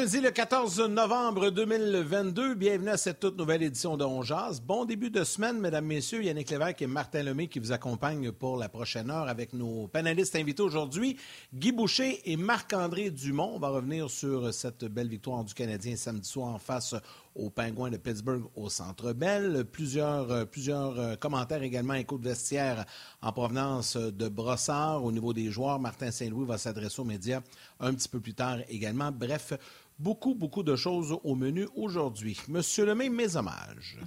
Lundi le 14 novembre 2022, bienvenue à cette toute nouvelle édition de On Bon début de semaine, mesdames, messieurs. Yannick Lévesque et Martin Lemay qui vous accompagnent pour la prochaine heure avec nos panélistes invités aujourd'hui, Guy Boucher et Marc-André Dumont. On va revenir sur cette belle victoire du Canadien samedi soir en face aux Pingouins de Pittsburgh au Centre Bell. Plusieurs, euh, plusieurs euh, commentaires également, écho de vestiaire en provenance de Brossard. Au niveau des joueurs, Martin Saint-Louis va s'adresser aux médias un petit peu plus tard également. Bref, beaucoup, beaucoup de choses au menu aujourd'hui. Monsieur Lemay, mes hommages.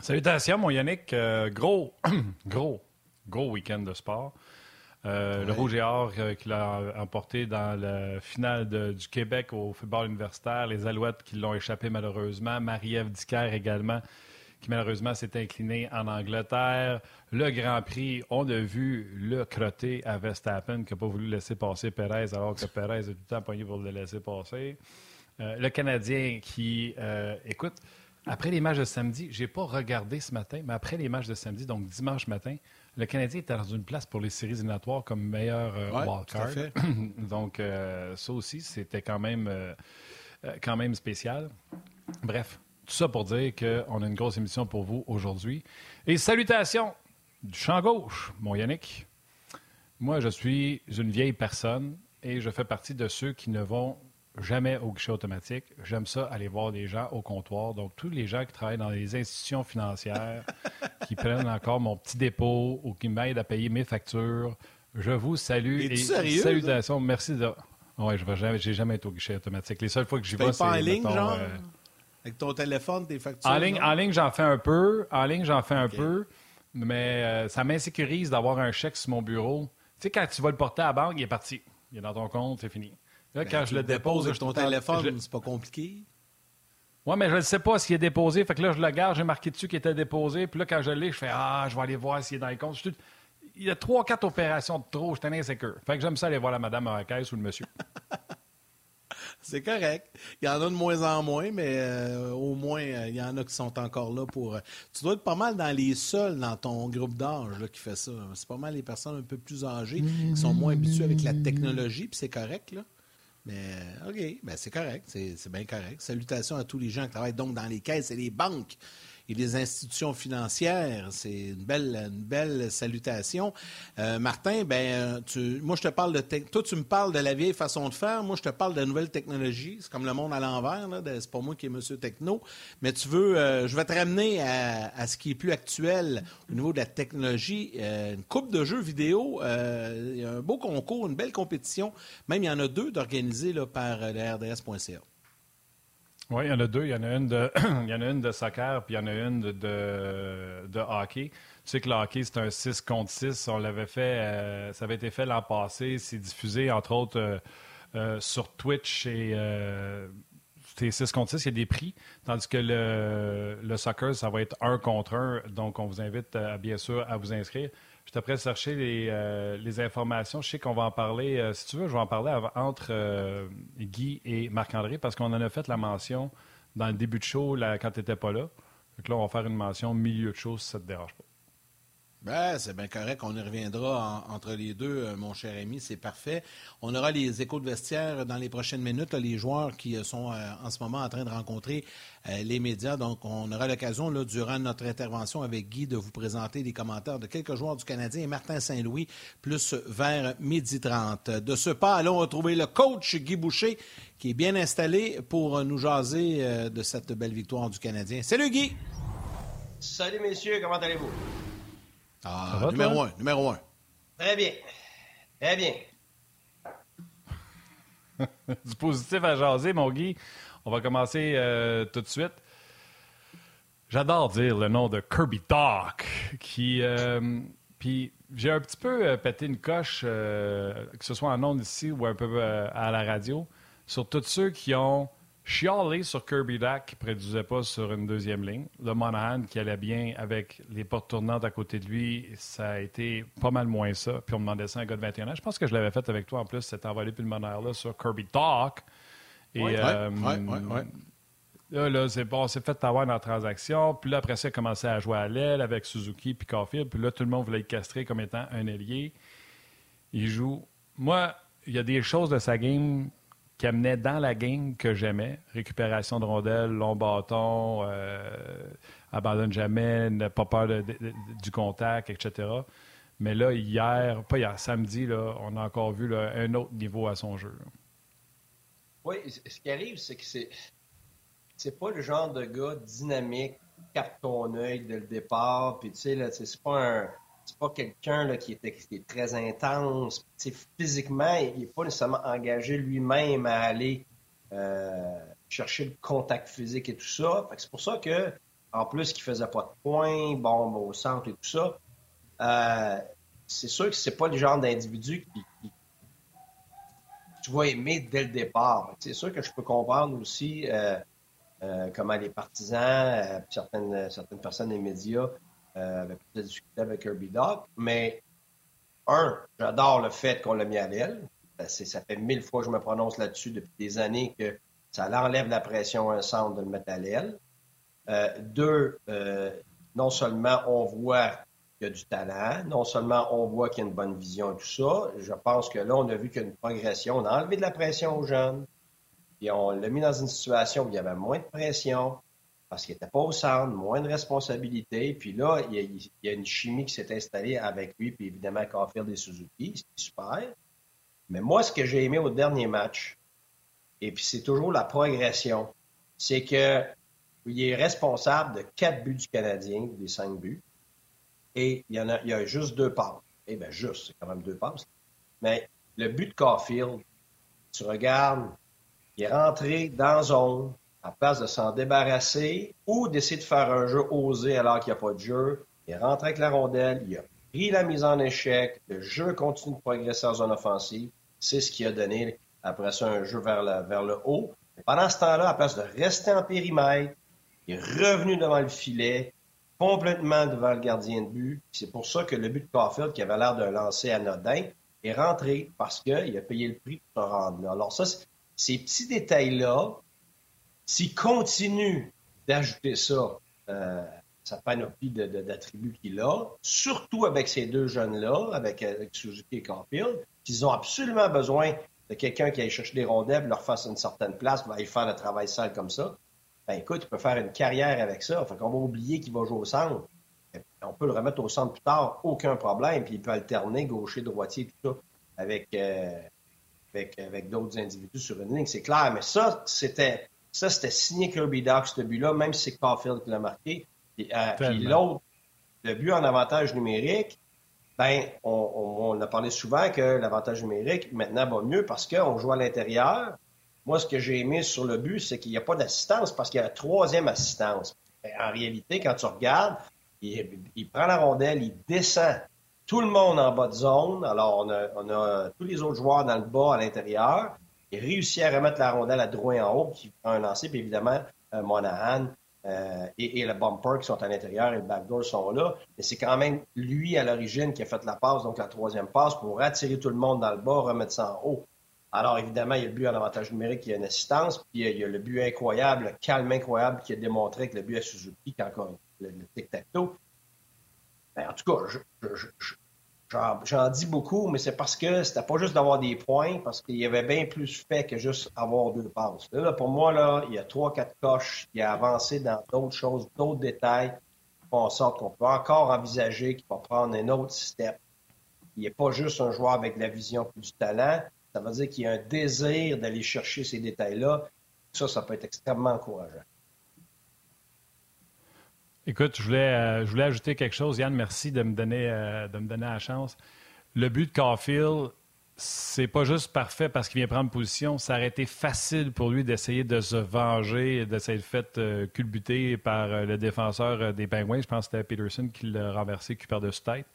Salutations, mon Yannick. Euh, gros, gros, gros week-end de sport. Euh, le Rouge et Or euh, qu'il a emporté dans la finale du Québec au football universitaire. Les Alouettes qui l'ont échappé malheureusement. Marie-Ève Dicker également, qui malheureusement s'est inclinée en Angleterre. Le Grand Prix, on a vu le crotté à Verstappen qui n'a pas voulu laisser passer Perez alors que Perez a tout le temps poigné pour le laisser passer. Euh, le Canadien qui, écoute, après les matchs de samedi, j'ai pas regardé ce matin, mais après les matchs de samedi, donc dimanche matin, le Canadien était dans une place pour les séries éliminatoires comme meilleur euh, wildcard. Donc, euh, ça aussi, c'était quand même, euh, quand même spécial. Bref, tout ça pour dire qu'on a une grosse émission pour vous aujourd'hui. Et salutations du champ gauche, mon Yannick. Moi, je suis une vieille personne et je fais partie de ceux qui ne vont jamais au guichet automatique. J'aime ça aller voir des gens au comptoir. Donc, tous les gens qui travaillent dans les institutions financières, qui prennent encore mon petit dépôt ou qui m'aident à payer mes factures, je vous salue. et sérieux, salutations. Merci de. Oui, je n'ai jamais, jamais été au guichet automatique. Les seules fois que j'y vais, c'est. pas en ligne, genre? euh, Avec ton téléphone, tes factures En ligne, en ligne j'en fais un peu. En ligne, j'en fais un peu. Mais euh, ça m'insécurise d'avoir un chèque sur mon bureau. Tu sais, quand tu vas le porter à la banque, il est parti. Il est dans ton compte, c'est fini. Là, ben, quand je le dépose. Avec ton téléphone, c'est pas compliqué. Oui, mais je ne sais pas s'il est déposé. Fait que là, je le garde, j'ai marqué dessus qu'il était déposé. Puis là, quand je l'ai, je fais Ah, je vais aller voir s'il est dans les comptes. Il y a trois, quatre opérations de trop. Je suis insécure. Fait que j'aime ça aller voir la madame à la caisse ou le monsieur. C'est correct. Il y en a de moins en moins, mais euh, au moins, euh, il y en a qui sont encore là pour. Euh, tu dois être pas mal dans les seuls dans ton groupe d'âge qui fait ça. C'est pas mal les personnes un peu plus âgées qui sont moins habituées avec la technologie, puis c'est correct, là. Mais OK, ben c'est correct, c'est bien correct. Salutations à tous les gens qui travaillent donc dans les caisses et les banques et les institutions financières. C'est une belle, une belle salutation. Euh, Martin, ben, tu, moi, je te parle de. Toi, tu me parles de la vieille façon de faire. Moi, je te parle de la nouvelle technologie. C'est comme le monde à l'envers. C'est pas moi qui est Monsieur Techno. Mais tu veux. Euh, je vais te ramener à, ce qui est plus actuel au niveau de la technologie. Euh, une coupe de jeux vidéo. il y a un beau concours, une belle compétition. Même, il y en a deux d'organisés par le RDS.ca. Oui, il y en a deux. Il y en a une de, il y en a une de soccer, puis il y en a une de, de, hockey. Tu sais que le hockey, c'est un 6 contre 6. On l'avait fait, euh, ça avait été fait l'an passé. C'est diffusé, entre autres, euh, euh, sur Twitch et c'est 6 contre 6, il y a des prix. Tandis que le, le soccer, ça va être 1 contre 1. Donc, on vous invite, bien sûr, à vous inscrire. Je suis à chercher euh, les, informations. Je sais qu'on va en parler. Euh, si tu veux, je vais en parler entre euh, Guy et Marc-André parce qu'on en a fait la mention dans le début de show quand tu n'étais pas là. Donc là, on va faire une mention milieu de show si ça ne te dérange pas. Ben, c'est bien correct. On y reviendra entre les deux, euh, mon cher ami. C'est parfait. On aura les échos de vestiaire dans les prochaines minutes, les joueurs qui euh, sont euh, en ce moment en train de rencontrer les médias. Donc, on aura l'occasion, durant notre intervention avec Guy, de vous présenter les commentaires de quelques joueurs du Canadien et Martin Saint-Louis, plus vers midi 30. De ce pas, allons retrouver le coach Guy Boucher, qui est bien installé pour nous jaser de cette belle victoire du Canadien. Salut Guy! Salut messieurs, comment allez-vous? Ah, numéro un, numéro un. Très bien. Très bien. du positif à jaser, mon Guy. On va commencer euh, tout de suite. J'adore dire le nom de Kirby Doc, qui. Euh, puis j'ai un petit peu euh, pété une coche, que ce soit en ondes ici ou un peu à la radio, sur tous ceux qui ont chialé sur Kirby Doc qui ne produisait pas sur une deuxième ligne. Le Monahan qui allait bien avec les portes tournantes à côté de lui, ça a été pas mal moins ça. Puis on demandait ça à un gars de 21 ans. Je pense que je l'avais fait avec toi en plus, cet envolé pulmonaire-là sur Kirby Doc. Et, ouais, ouais, Là, là c'est bon, c'est fait avoir dans la transaction. Puis là, après ça, il a commencé à jouer à l'aile avec Suzuki puis Caulfield. Puis là, tout le monde voulait le castrer comme étant un ailier. Il joue. Moi, il y a des choses de sa game qui amenaient dans la game que j'aimais. Récupération de rondelles, long bâton, euh, abandonne jamais, n'a pas peur du contact, etc. Mais là, hier, pas hier, samedi, là, on a encore vu un autre niveau à son jeu. Oui, ce qui arrive, c'est que c'est c'est pas le genre de gars dynamique, capte ton œil dès le départ, puis tu sais, là, c'est pas un. C'est pas quelqu'un qui, qui, est très intense. physiquement, il n'est pas nécessairement engagé lui-même à aller euh, chercher le contact physique et tout ça. c'est pour ça que, en plus, qu'il faisait pas de points, bon, au centre et tout ça, euh, c'est sûr que c'est pas le genre d'individu qui, tu vas aimer dès le départ. C'est sûr que je peux comprendre aussi euh, comment les partisans, certaines, certaines personnes des médias euh, avaient peut discuté avec Kirby Doc. Mais, un, j'adore le fait qu'on l'a mis à l'aile. Ça fait mille fois que je me prononce là-dessus depuis des années que ça enlève la pression à un centre de le mettre à l'aile. deux, non seulement on voit qu'il y a du talent, non seulement on voit qu'il y a une bonne vision et tout ça, je pense que là, on a vu qu'il y a une progression. On a enlevé de la pression aux jeunes. Puis on l'a mis dans une situation où il y avait moins de pression parce qu'il n'était pas au centre, moins de responsabilité. Puis là, il y a, une chimie qui s'est installée avec lui, puis évidemment Caulfield et Suzuki, c'est super. Mais moi, ce que j'ai aimé au dernier match, et puis c'est toujours la progression, c'est que il est responsable de quatre buts du Canadien, des cinq buts, et il y en a, il y a juste deux passes. Eh bien, juste, c'est quand même deux passes. Mais le but de Caulfield, tu regardes il est rentré dans zone à place de s'en débarrasser ou d'essayer de faire un jeu osé alors qu'il n'y a pas de jeu. Il est rentré avec la rondelle, il a pris la mise en échec, le jeu continue de progresser en zone offensive. C'est ce qui a donné après ça un jeu vers le, haut. pendant ce temps-là, à place de rester en périmètre, il est revenu devant le filet, complètement devant le gardien de but. C'est pour ça que le but de Caulfield, qui avait l'air d'un lancer anodin, est rentré parce qu'il a payé le prix pour se rendre là. Alors ça, ces petits détails-là, s'il continue d'ajouter ça, euh, sa panoplie d'attributs qu'il a, surtout avec ces deux jeunes-là, avec, Suzuki et Caulfield, qu'ils ont absolument besoin de quelqu'un qui aille chercher des rondelles, leur fasse une certaine place, va aller faire le travail sale comme ça. Ben écoute, il peut faire une carrière avec ça. Fait qu'on va oublier qu'il va jouer au centre. On peut le remettre au centre plus tard, aucun problème. Puis il peut alterner gaucher, droitier, tout ça, avec, euh, avec, d'autres individus sur une ligne, c'est clair. Mais ça, c'était ça, c'était signé Kirby Doc, ce but-là, même si c'est Caulfield qui l'a marqué. Puis, euh, l'autre, le but en avantage numérique, ben, on, a parlé souvent que l'avantage numérique, maintenant, va mieux parce qu'on joue à l'intérieur. Moi, ce que j'ai aimé sur le but, c'est qu'il n'y a pas d'assistance parce qu'il y a la troisième assistance. En réalité, quand tu regardes, il prend la rondelle, il descend tout le monde en bas de zone. Alors, on a, tous les autres joueurs dans le bas à l'intérieur. Il réussit à remettre la rondelle à droit en haut, qui prend un lancer, puis évidemment, euh, Monahan euh, et, le bumper qui sont à l'intérieur et le backdoor sont là. Mais c'est quand même lui à l'origine qui a fait la passe, donc la troisième passe, pour attirer tout le monde dans le bas, remettre ça en haut. Alors, évidemment, il y a le but en avantage numérique, y a une assistance, puis il y a le but incroyable, le calme incroyable qui a démontré que le but à Suzuki, quand le, le tic-tac-toe, ben, en tout cas, j'en dis beaucoup, mais c'est parce que c'était pas juste d'avoir des points, parce qu'il y avait bien plus fait que juste avoir deux passes. Là, pour moi, là, il y a trois, quatre coches qui a avancé dans d'autres choses, d'autres détails, qui en sorte qu'on peut encore envisager qu'il va prendre un autre step. Il n'est pas juste un joueur avec la vision et du talent. Ça veut dire qu'il y a un désir d'aller chercher ces détails-là. Ça, ça peut être extrêmement encourageant. Écoute, je voulais, euh, je voulais ajouter quelque chose. Yann, merci de me donner, euh, de me donner la chance. Le but de Caulfield, c'est pas juste parfait parce qu'il vient prendre position. Ça aurait été facile pour lui d'essayer de se venger, d'essayer de faire euh, culbuter par euh, le défenseur des Penguins. Je pense que c'était Peterson qui l'a renversé, qui de tête.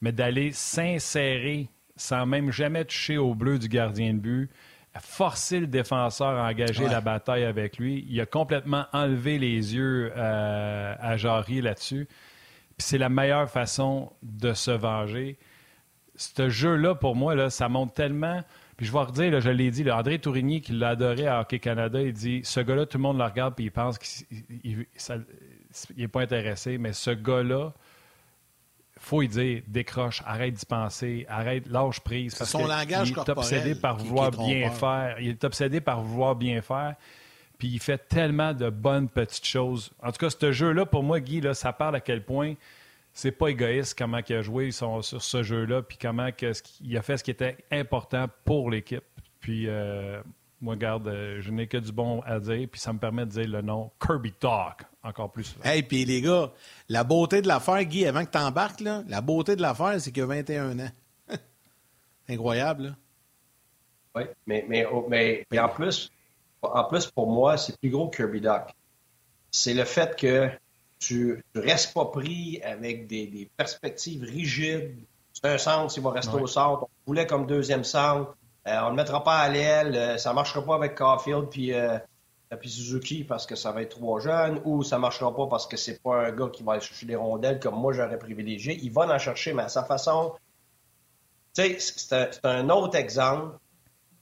Mais d'aller s'insérer sans même jamais toucher au bleu du gardien de but, forcer le défenseur à engager la bataille avec lui. Il a complètement enlevé les yeux à Jarry là-dessus. c'est la meilleure façon de se venger ce jeu-là, pour moi, là, ça monte tellement. Puis je vais redire, je l'ai dit, André Tourigny, qui l'a adoré à Hockey Canada, il dit ce gars-là, tout le monde le regarde puis il pense qu'il n'est pas intéressé, mais ce gars-là, faut lui dire décroche, arrête d'y penser, arrête, lâche prise. Parce son langage il est obsédé par vouloir bien faire. Il est obsédé par vouloir bien faire. Puis il fait tellement de bonnes petites choses. En tout cas, ce jeu-là, pour moi, Guy, là, ça parle à quel point c'est pas égoïste comment il a joué sur ce jeu-là, puis comment il a fait ce qui était important pour l'équipe. Puis, euh, moi, garde, euh, je n'ai que du bon à dire, puis ça me permet de dire le nom Kirby Talk encore plus souvent. Hey, puis les gars, la beauté de l'affaire, Guy, avant que tu embarques, là, la beauté de l'affaire, c'est qu'il a 21 ans. Incroyable, là. Oui, mais, mais, oh, mais, mais, en, plus, en plus, pour moi, c'est plus gros que Kirby Doc. C'est le fait que tu ne restes pas pris avec des, perspectives rigides. C'est un centre, il va rester au centre. On voulait comme deuxième centre. Euh, on ne mettra pas à l'aile. Euh, ça ne marchera pas avec Caulfield puis, euh, puis Suzuki parce que ça va être trop jeune ou ça ne marchera pas parce que c'est pas un gars qui va aller chercher des rondelles comme moi j'aurais privilégié. Il va en chercher, mais à sa façon. Tu sais, c'est un, autre exemple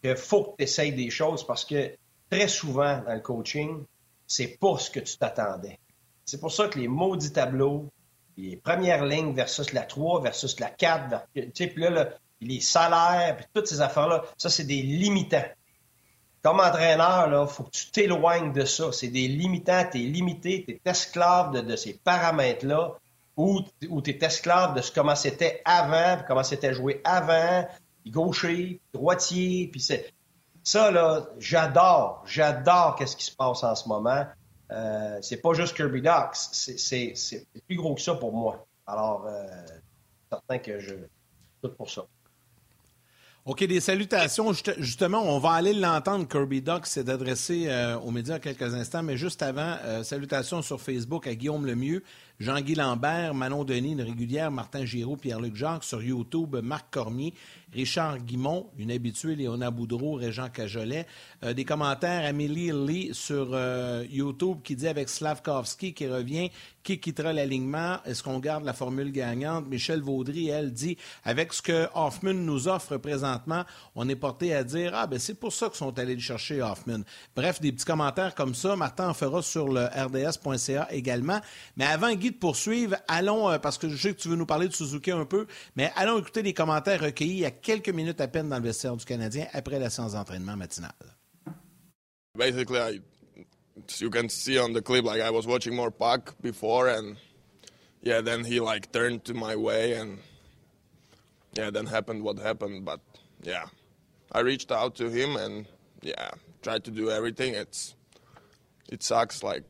qu'il faut que tu essayes des choses parce que très souvent dans le coaching, c'est pas ce que tu t'attendais. C'est pour ça que les maudits tableaux, les premières lignes versus la 3 versus la 4, puis là, les salaires, puis toutes ces affaires-là, ça, c'est des limitants. Comme entraîneur, il faut que tu t'éloignes de ça. C'est des limitants, tu es limité, tu es esclave de, ces paramètres-là, ou tu es esclave de ce, comment c'était avant, comment c'était joué avant, gaucher, droitier, puis c'est... Ça, là, j'adore, j'adore qu'est-ce qui se passe en ce moment. Euh, c'est pas juste Kirby Docks, c'est plus gros que ça pour moi. Alors, euh, certain que je. Tout pour ça. OK, des salutations. Justement, on va aller l'entendre. Kirby Doc s'est adressé euh, aux médias quelques instants, mais juste avant, euh, salutations sur Facebook à Guillaume Lemieux, Jean-Guy Lambert, Manon Denis, une régulière, Martin Giraud, Pierre-Luc Jacques, sur YouTube, Marc Cormier, Richard Guimont, une habituée, Léona Boudreau, Régent Cajolet. Euh, des commentaires, Amélie Lee sur euh, YouTube qui dit avec Slavkovski qui revient, qui quittera l'alignement? Est-ce qu'on garde la formule gagnante? Michel Vaudry, elle, dit avec ce que Hoffman nous offre présentement, on est porté à dire Ah, ben c'est pour ça qu'ils sont allés le chercher, Hoffman. Bref, des petits commentaires comme ça. Martin en fera sur le rds.ca également. Mais avant, Guy, de poursuivre, allons, euh, parce que je sais que tu veux nous parler de Suzuki un peu, mais allons écouter les commentaires recueillis il y a quelques minutes à peine dans le vestiaire du Canadien après la séance d'entraînement matinale. Basically, I, you can see on the clip, like I was watching more puck before, and yeah, then he like turned to my way, and yeah, then happened what happened. But yeah, I reached out to him and yeah, tried to do everything. It's it sucks like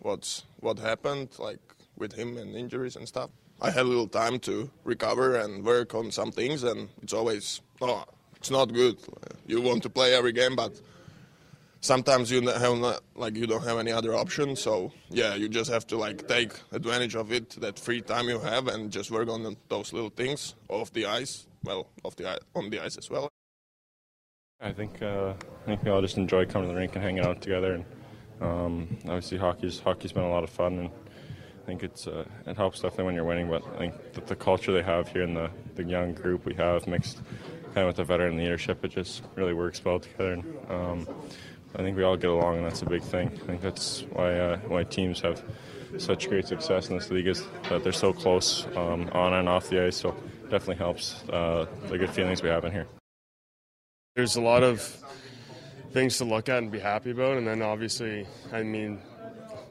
what's what happened like with him and injuries and stuff. I had a little time to recover and work on some things, and it's always oh, it's not good. You want to play every game, but sometimes you have not, like you don't have any other option. So yeah, you just have to like take advantage of it, that free time you have, and just work on those little things off the ice. Well, off the on the ice as well. I think uh, I think we all just enjoy coming to the rink and hanging out together, and um, obviously hockey's hockey's been a lot of fun and I think it's uh, it helps definitely when you're winning, but I think the culture they have here in the, the young group we have mixed kind of with the veteran leadership, it just really works well together. And, um, I think we all get along, and that's a big thing. I think that's why uh, why teams have such great success in this league is that they're so close um, on and off the ice. So it definitely helps uh, the good feelings we have in here. There's a lot of things to look at and be happy about, and then obviously, I mean,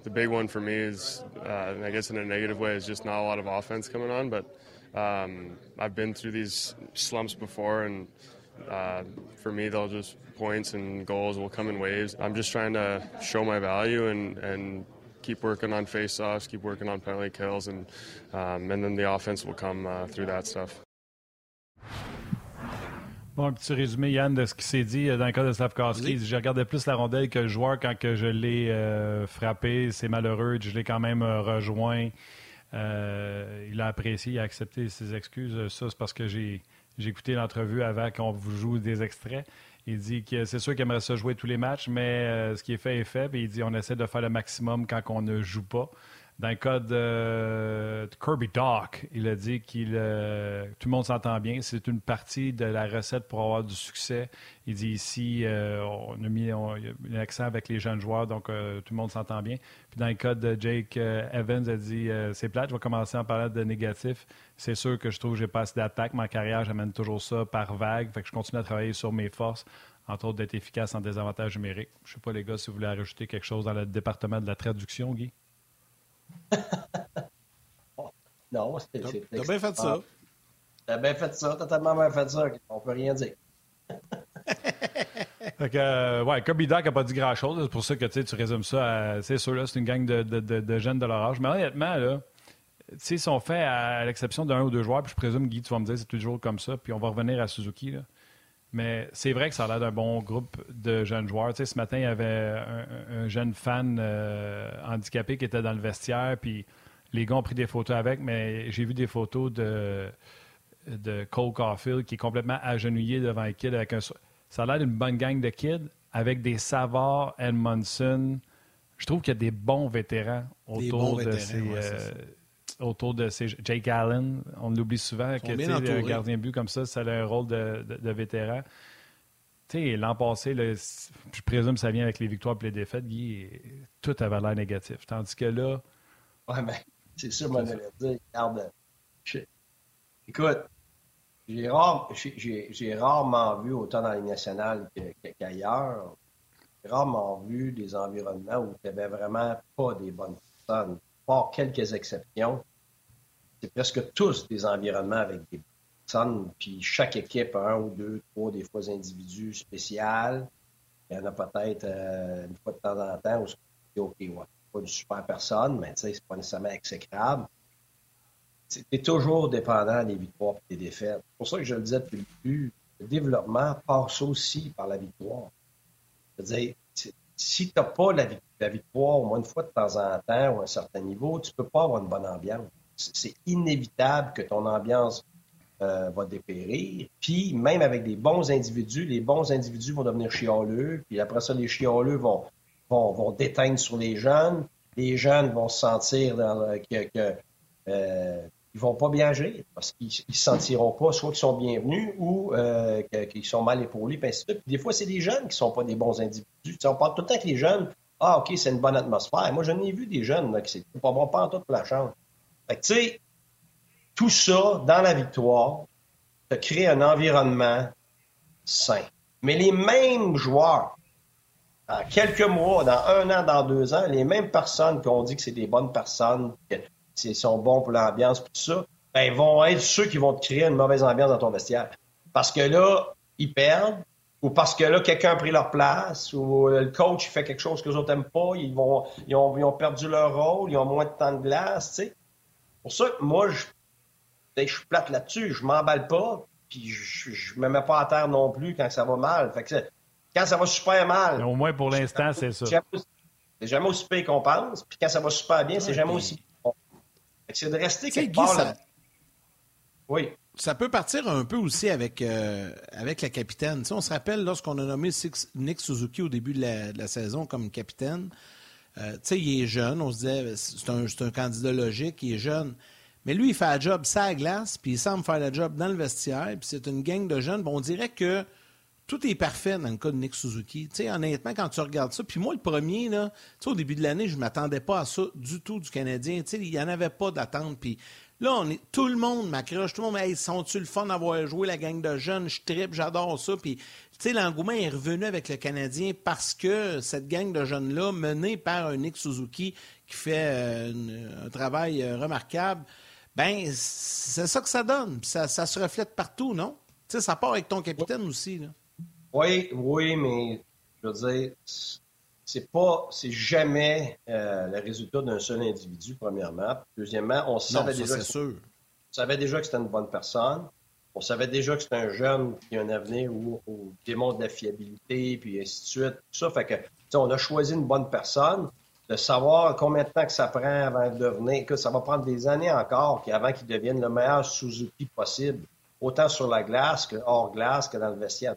the big one for me is, uh, I guess in a negative way, is just not a lot of offense coming on. But um, I've been through these slumps before, and uh, for me, they'll just points and goals will come in waves. I'm just trying to show my value and, and keep working on face-offs, keep working on penalty kills, and um, and then the offense will come uh, through that stuff. Bon, un petit résumé, Yann, de ce qui s'est dit euh, dans le cas de Slavkowski. Oui. J'ai regardé plus la rondelle que le joueur quand que je l'ai euh, frappé. C'est malheureux. Je l'ai quand même euh, rejoint. Euh, il a apprécié, il a accepté ses excuses. Ça, c'est parce que j'ai écouté l'entrevue avant qu'on vous joue des extraits. Il dit que c'est sûr qu'il aimerait ça jouer tous les matchs, mais euh, ce qui est fait est fait. Puis il dit on essaie de faire le maximum quand on ne joue pas. Dans le cas de, Kirby Doc, il a dit qu'il euh, tout le monde s'entend bien. C'est une partie de la recette pour avoir du succès. Il dit ici, euh, on a mis l'accent avec les jeunes joueurs, donc euh, tout le monde s'entend bien. Puis dans le cas de Jake euh, Evans, il a dit c'est plate, je vais commencer en parlant de négatif. C'est sûr que je trouve que j'ai pas assez d'attaque. Ma carrière, j'amène toujours ça par vague. Fait que je continue à travailler sur mes forces, entre autres d'être efficace en désavantage numérique. Je sais pas, les gars, si vous voulez rajouter quelque chose dans le département de la traduction, Guy? Non, c'est. T'as bien fait ça. T'as bien fait ça, t'as tellement bien fait ça qu'on peut rien dire. Fait que, euh, ouais, Doc n'a pas dit grand-chose. C'est pour ça que tu résumes ça à. C'est sûr, là, c'est une gang de, de- de- de jeunes de leur âge. Mais honnêtement, là, sont faits à, à l'exception d'un ou deux joueurs. Puis je présume, Guy, tu vas me dire, c'est toujours comme ça. Puis on va revenir à Suzuki. Là. Mais c'est vrai que ça a l'air d'un bon groupe de jeunes joueurs. Tu sais, ce matin, il y avait un, un jeune fan euh, handicapé qui était dans le vestiaire. Puis les gars ont pris des photos avec. Mais j'ai vu des photos de, de Cole Caulfield qui est complètement agenouillé devant un kid avec un. Ça a l'air d'une bonne gang de kids avec des Savard, Edmondson. Je trouve qu'il y a des bons vétérans autour bons de vétérans, ces. ouais. Autour de ces. Jake Allen, on l'oublie souvent, que un gardien de but comme ça, ça a un rôle de, de- de vétéran. Tu sais, l'an passé, là, je présume que ça vient avec les victoires et les défaites, Guy, tout avait l'air négatif. Tandis que là, Ouais, mais c'est ça, moi, j'allais dire. Regarde, je- écoute, j'ai rare- j'ai- j'ai- j'ai rarement vu, autant dans les nationales que- que- qu'ailleurs, j'ai rarement vu des environnements où tu n'avais vraiment pas des bonnes personnes. Par quelques exceptions, c'est presque tous des environnements avec des personnes, puis chaque équipe a un ou deux, trois, des fois individus spéciaux. Il y en a peut-être euh, une fois de temps en temps où c'est OK, ouais, pas une super personne, mais tu sais, c'est pas nécessairement exécrable. C'est toujours dépendant des victoires et des défaites. C'est pour ça que je le disais depuis le début, le développement passe aussi par la victoire. C'est-à-dire, si- tu n'as pas la, vic- la victoire au moins une fois de temps en temps ou à un certain niveau, tu ne peux pas avoir une bonne ambiance. C'est inévitable que ton ambiance euh, va dépérir. Puis, même avec des bons individus, les bons individus vont devenir chialeux. Puis après ça, les chialeux vont, vont, vont déteindre sur les jeunes. Les jeunes vont se sentir dans, que, euh, ils vont pas bien agir parce qu'ils ne se sentiront pas soit qu'ils sont bienvenus ou euh, qu'ils sont mal épaulés, puis des fois, c'est des jeunes qui sont pas des bons individus. On parle tout le temps que les jeunes, ah, OK, c'est une bonne atmosphère. Moi, j'en ai vu des jeunes qui c'est pas bon, pas en tout pour la chambre. Fait que, tu sais, tout ça, dans la victoire, te crée un environnement sain. Mais les mêmes joueurs, en quelques mois, dans un an, dans deux ans, les mêmes personnes qu'on dit que c'est des bonnes personnes, c'est- sont bons pour l'ambiance, tout ça, ben, vont être ceux qui vont te créer une mauvaise ambiance dans ton vestiaire. Parce que là, ils perdent, ou parce que là, quelqu'un a pris leur place, ou le coach fait quelque chose que les autres n'aiment pas, ils, vont, ils, ont, ils ont perdu leur rôle, ils ont moins de temps de glace, tu sais. Pour ça moi, je, je suis plate là-dessus, je m'emballe pas, puis je, je me mets pas à terre non plus quand ça va mal. Fait que c'est- quand ça va super mal, au moins pour l'instant, c'est ça. c'est jamais aussi- c'est jamais aussi pire qu'on pense. Puis quand ça va super bien, c'est jamais aussi. Fait que C'est de rester quelque Guy, part ça-. Oui. Ça peut partir un peu aussi avec, euh, avec la capitaine. On se rappelle lorsqu'on a nommé Nick Suzuki au début de la, saison comme capitaine. euh, tu sais, il est jeune. On se disait, c'est un, c'est un candidat logique, il est jeune. Mais lui, il fait la job ça glace, puis il semble faire la job dans le vestiaire, puis c'est une gang de jeunes. Bon, on dirait que tout est parfait dans le cas de Nick Suzuki. Tu sais, honnêtement, quand tu regardes ça, puis moi, le premier, là, au début de l'année, je ne m'attendais pas à ça du tout du Canadien. Tu sais, il n'y en avait pas d'attente. Puis là, on est, tout le monde m'accroche. Tout le monde, hey, sont-tu le fun d'avoir joué la gang de jeunes? Je tripe, j'adore ça. Puis, tu sais, l'engouement est revenu avec le Canadien parce que cette gang de jeunes-là, menée par un Nick Suzuki qui fait euh, un travail euh, remarquable, ben c'est ça que ça donne. Ça, ça se reflète partout, non? Tu sais, ça part avec ton capitaine aussi, là. Oui, oui, mais je veux dire, c'est pas, c'est jamais euh, le résultat d'un seul individu, premièrement. Deuxièmement, on savait déjà que sûr. On savait déjà que c'était une bonne personne. On savait déjà que c'est un jeune qui a un avenir où on démontre de la fiabilité, puis ainsi de suite. Tout ça fait que, on a choisi une bonne personne. De savoir combien de temps que ça prend avant de devenir, que ça va prendre des années encore avant qu'il devienne le meilleur Suzuki possible, autant sur la glace que hors glace que dans le vestiaire.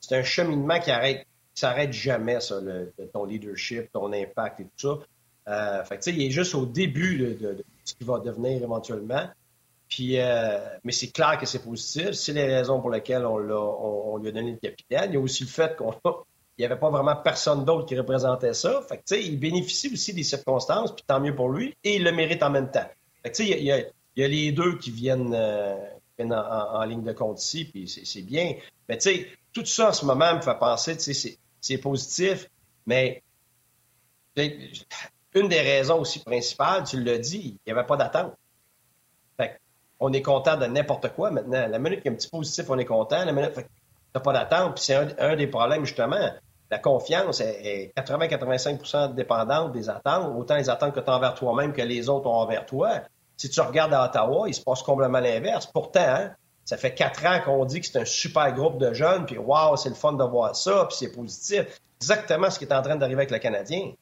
C'est un cheminement qui arrête, s'arrête jamais, ça, le, ton leadership, ton impact et tout ça. Euh, fait que, il est juste au début de, ce qu'il va devenir éventuellement. Puis, euh, mais c'est clair que c'est positif. C'est les raisons pour lesquelles on, on, lui a donné le capitaine. Il y a aussi le fait qu'on n'y avait pas vraiment personne d'autre qui représentait ça. Fait que, il bénéficie aussi des circonstances, puis tant mieux pour lui, et il le mérite en même temps. Fait que, il, y a, il y a les deux qui viennent, euh, en, ligne de compte ici, puis c'est bien. Mais tout ça en ce moment me fait penser, sais, c'est positif, mais une des raisons aussi principales, tu l'as dit, il n'y avait pas d'attente. On est content de n'importe quoi maintenant. La minute qu'il y a un petit positif, on est content. La minute, t'as pas d'attente. Puis c'est un, des problèmes, justement. La confiance est, 80-85% dépendante des attentes, autant les attentes que tu as envers toi-même que les autres ont envers toi. Si tu regardes à Ottawa, il se passe complètement l'inverse. Pourtant, hein, ça fait quatre ans qu'on dit que c'est un super groupe de jeunes, puis waouh, c'est le fun de voir ça, puis c'est positif. Exactement ce qui est en train d'arriver avec le Canadien.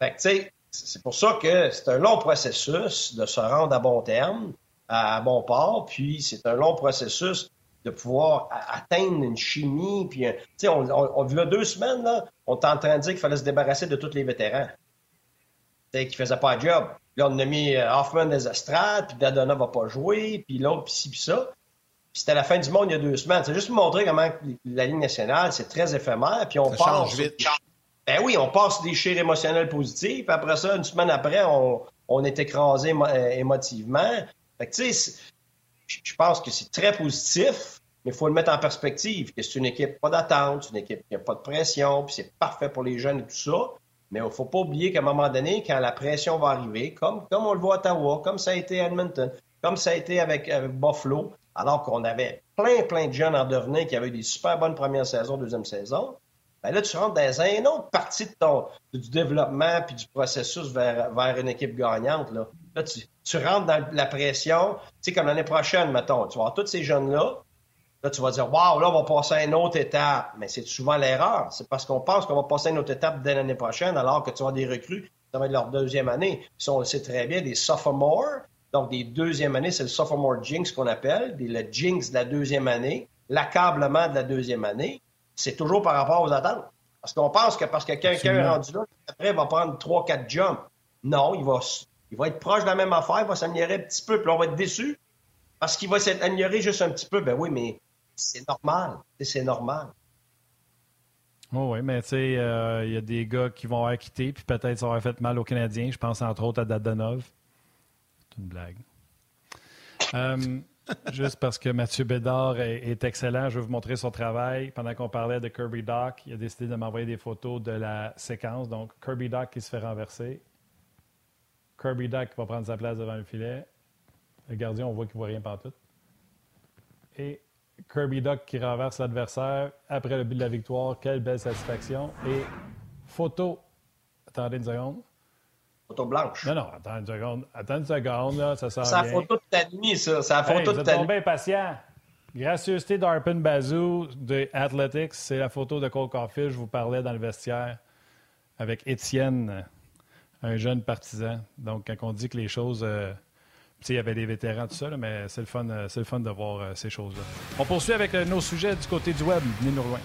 Fait que, c'est pour ça que c'est un long processus de se rendre à bon terme, à bon port, puis c'est un long processus de pouvoir atteindre une chimie. Puis, tu sais, on, on, deux semaines, là, on était en train de dire qu'il fallait se débarrasser de tous les vétérans. Qui faisaient pas le job. Là, on a mis euh, Hoffman des estrades, puis Dadona va pas jouer, puis l'autre, puis ci, puis ça. Puis c'était la fin du monde il y a deux semaines. C'est juste pour montrer comment la Ligue nationale, c'est très éphémère, puis on passe... vite. Ben oui, on passe des chires émotionnels positifs, puis après ça, une semaine après, on, on est écrasé euh, émotivement. Fait que, tu sais, je pense que c'est très positif, mais il faut le mettre en perspective, que c'est une équipe pas d'attente, c'est une équipe qui n'a pas de pression, puis c'est parfait pour les jeunes et tout ça. Mais il ne faut pas oublier qu'à un moment donné, quand la pression va arriver, comme, comme on le voit à Ottawa, comme ça a été à Edmonton, comme ça a été avec, Buffalo, alors qu'on avait plein, plein de jeunes en devenir qui avaient eu des super bonnes premières saisons, deuxième saison, ben là, tu rentres dans une autre partie de du développement puis du processus vers, vers une équipe gagnante. Là, tu, rentres dans la pression. Tu sais, comme l'année prochaine, mettons, tu vas avoir tous ces jeunes-là. Là, tu vas dire, waouh, là, on va passer à une autre étape. Mais c'est souvent l'erreur. C'est parce qu'on pense qu'on va passer à une autre étape dès l'année prochaine, alors que tu vas des recrues, ça va être leur deuxième année. Ils on le sait très bien, des sophomores. Donc, des deuxièmes années, c'est le sophomore jinx qu'on appelle, le jinx de la deuxième année, l'accablement de la deuxième année. C'est toujours par rapport aux attentes. Parce qu'on pense que parce que quelqu'un est rendu là, après, il va prendre trois, quatre jumps. Non, il va il va être proche de la même affaire, il va s'améliorer un petit peu, puis on va être déçu parce qu'il va s'améliorer juste un petit peu. Ben oui, mais c'est normal. C'est normal. Oh oui, mais tu sais, euh, il y a des gars qui vont avoir quitté, puis peut-être ça aurait fait mal aux Canadiens. Je pense entre autres à Dadonov. C'est une blague. Euh, juste parce que Mathieu Bédard est, est, excellent, je vais vous montrer son travail. Pendant qu'on parlait de Kirby Doc, il a décidé de m'envoyer des photos de la séquence. Donc, Kirby Doc qui se fait renverser. Kirby Duck va prendre sa place devant le filet. Le gardien, on voit qu'il ne voit rien partout. Et Kirby Duck qui renverse l'adversaire après le but de la victoire. Quelle belle satisfaction. Et photo. Attendez une seconde. Photo blanche. Non, non, attends une seconde. Attends une seconde, là, ça sent C'est la photo de ta nuit, ça. C'est la photo de ta nuit. patient. Gracieuseté d'Arpin Bazou de Athletics. C'est la photo de Cole Caulfield. Je vous parlais dans le vestiaire avec Étienne un jeune partisan. Donc, quand on dit que les choses. Euh, il y avait des vétérans, tout ça, mais c'est le, fun, euh, le fun de voir euh, ces choses-là. On poursuit avec nos sujets du côté du web. Venez nous rejoindre.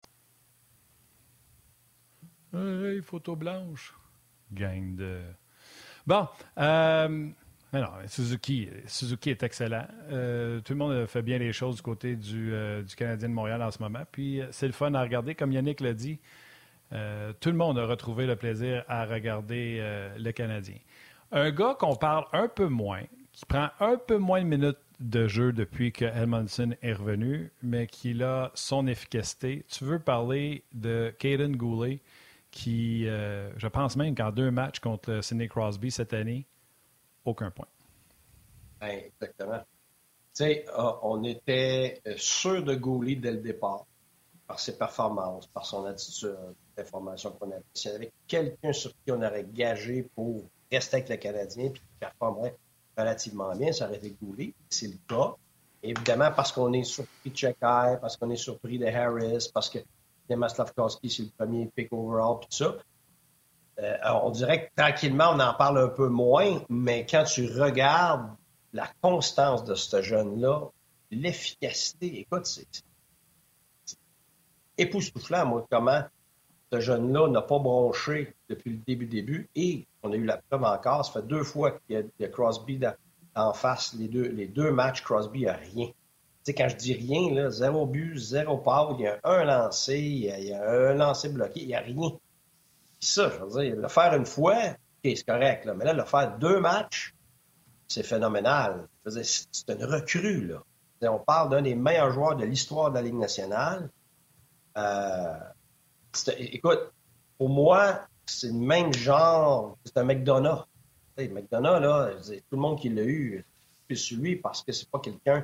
Hey, photo blanche. Gang de. Bon, euh, Suzuki, Suzuki est excellent. Euh, tout le monde fait bien les choses du côté du, euh, du Canadien de Montréal en ce moment. Puis c'est le fun à regarder. Comme Yannick l'a dit, tout le monde a retrouvé le plaisir à regarder le Canadien. Un gars qu'on parle un peu moins, qui prend un peu moins de minutes de jeu depuis que Edmondson est revenu, mais qu'il a son efficacité. Tu veux parler de Caden Goulet, qui, euh, je pense même qu'en deux matchs contre Sidney Crosby cette année, aucun point. Ben, exactement. Tu sais, ah, on était sûr de Goulet dès le départ, par ses performances, par son attitude, l'information qu'on avait. S'il y avait quelqu'un sur qui on aurait gagé pour rester avec le Canadien puis qui performerait relativement bien, ça aurait été Goulet. C'est le cas. Évidemment, parce qu'on est surpris de Chekai, parce qu'on est surpris de Harris, parce que Slavkowski, c'est le premier pick overall, tout ça. Euh, on dirait que tranquillement, on en parle un peu moins, mais quand tu regardes la constance de ce jeune-là, l'efficacité, écoute, c'est époustouflant, moi, comment ce jeune-là n'a pas bronché depuis le début début. Et on a eu la preuve encore, ça fait deux fois qu'il y, a Crosby en face, les deux, les deux matchs, Crosby a rien. Quand je dis rien, là, zéro but, zéro pas, il y a un lancé, il y a, un lancé bloqué, il n'y a rien. ça, je veux dire, le faire une fois, c'est correct, là, mais là, le faire deux matchs, c'est phénoménal. C'est une recrue, là. On parle d'un des meilleurs joueurs de l'histoire de la Ligue nationale. Euh, écoute, pour moi, c'est le même genre. C'est un McDonough. McDonough, là, tout le monde qui l'a eu, c'est lui parce que c'est pas quelqu'un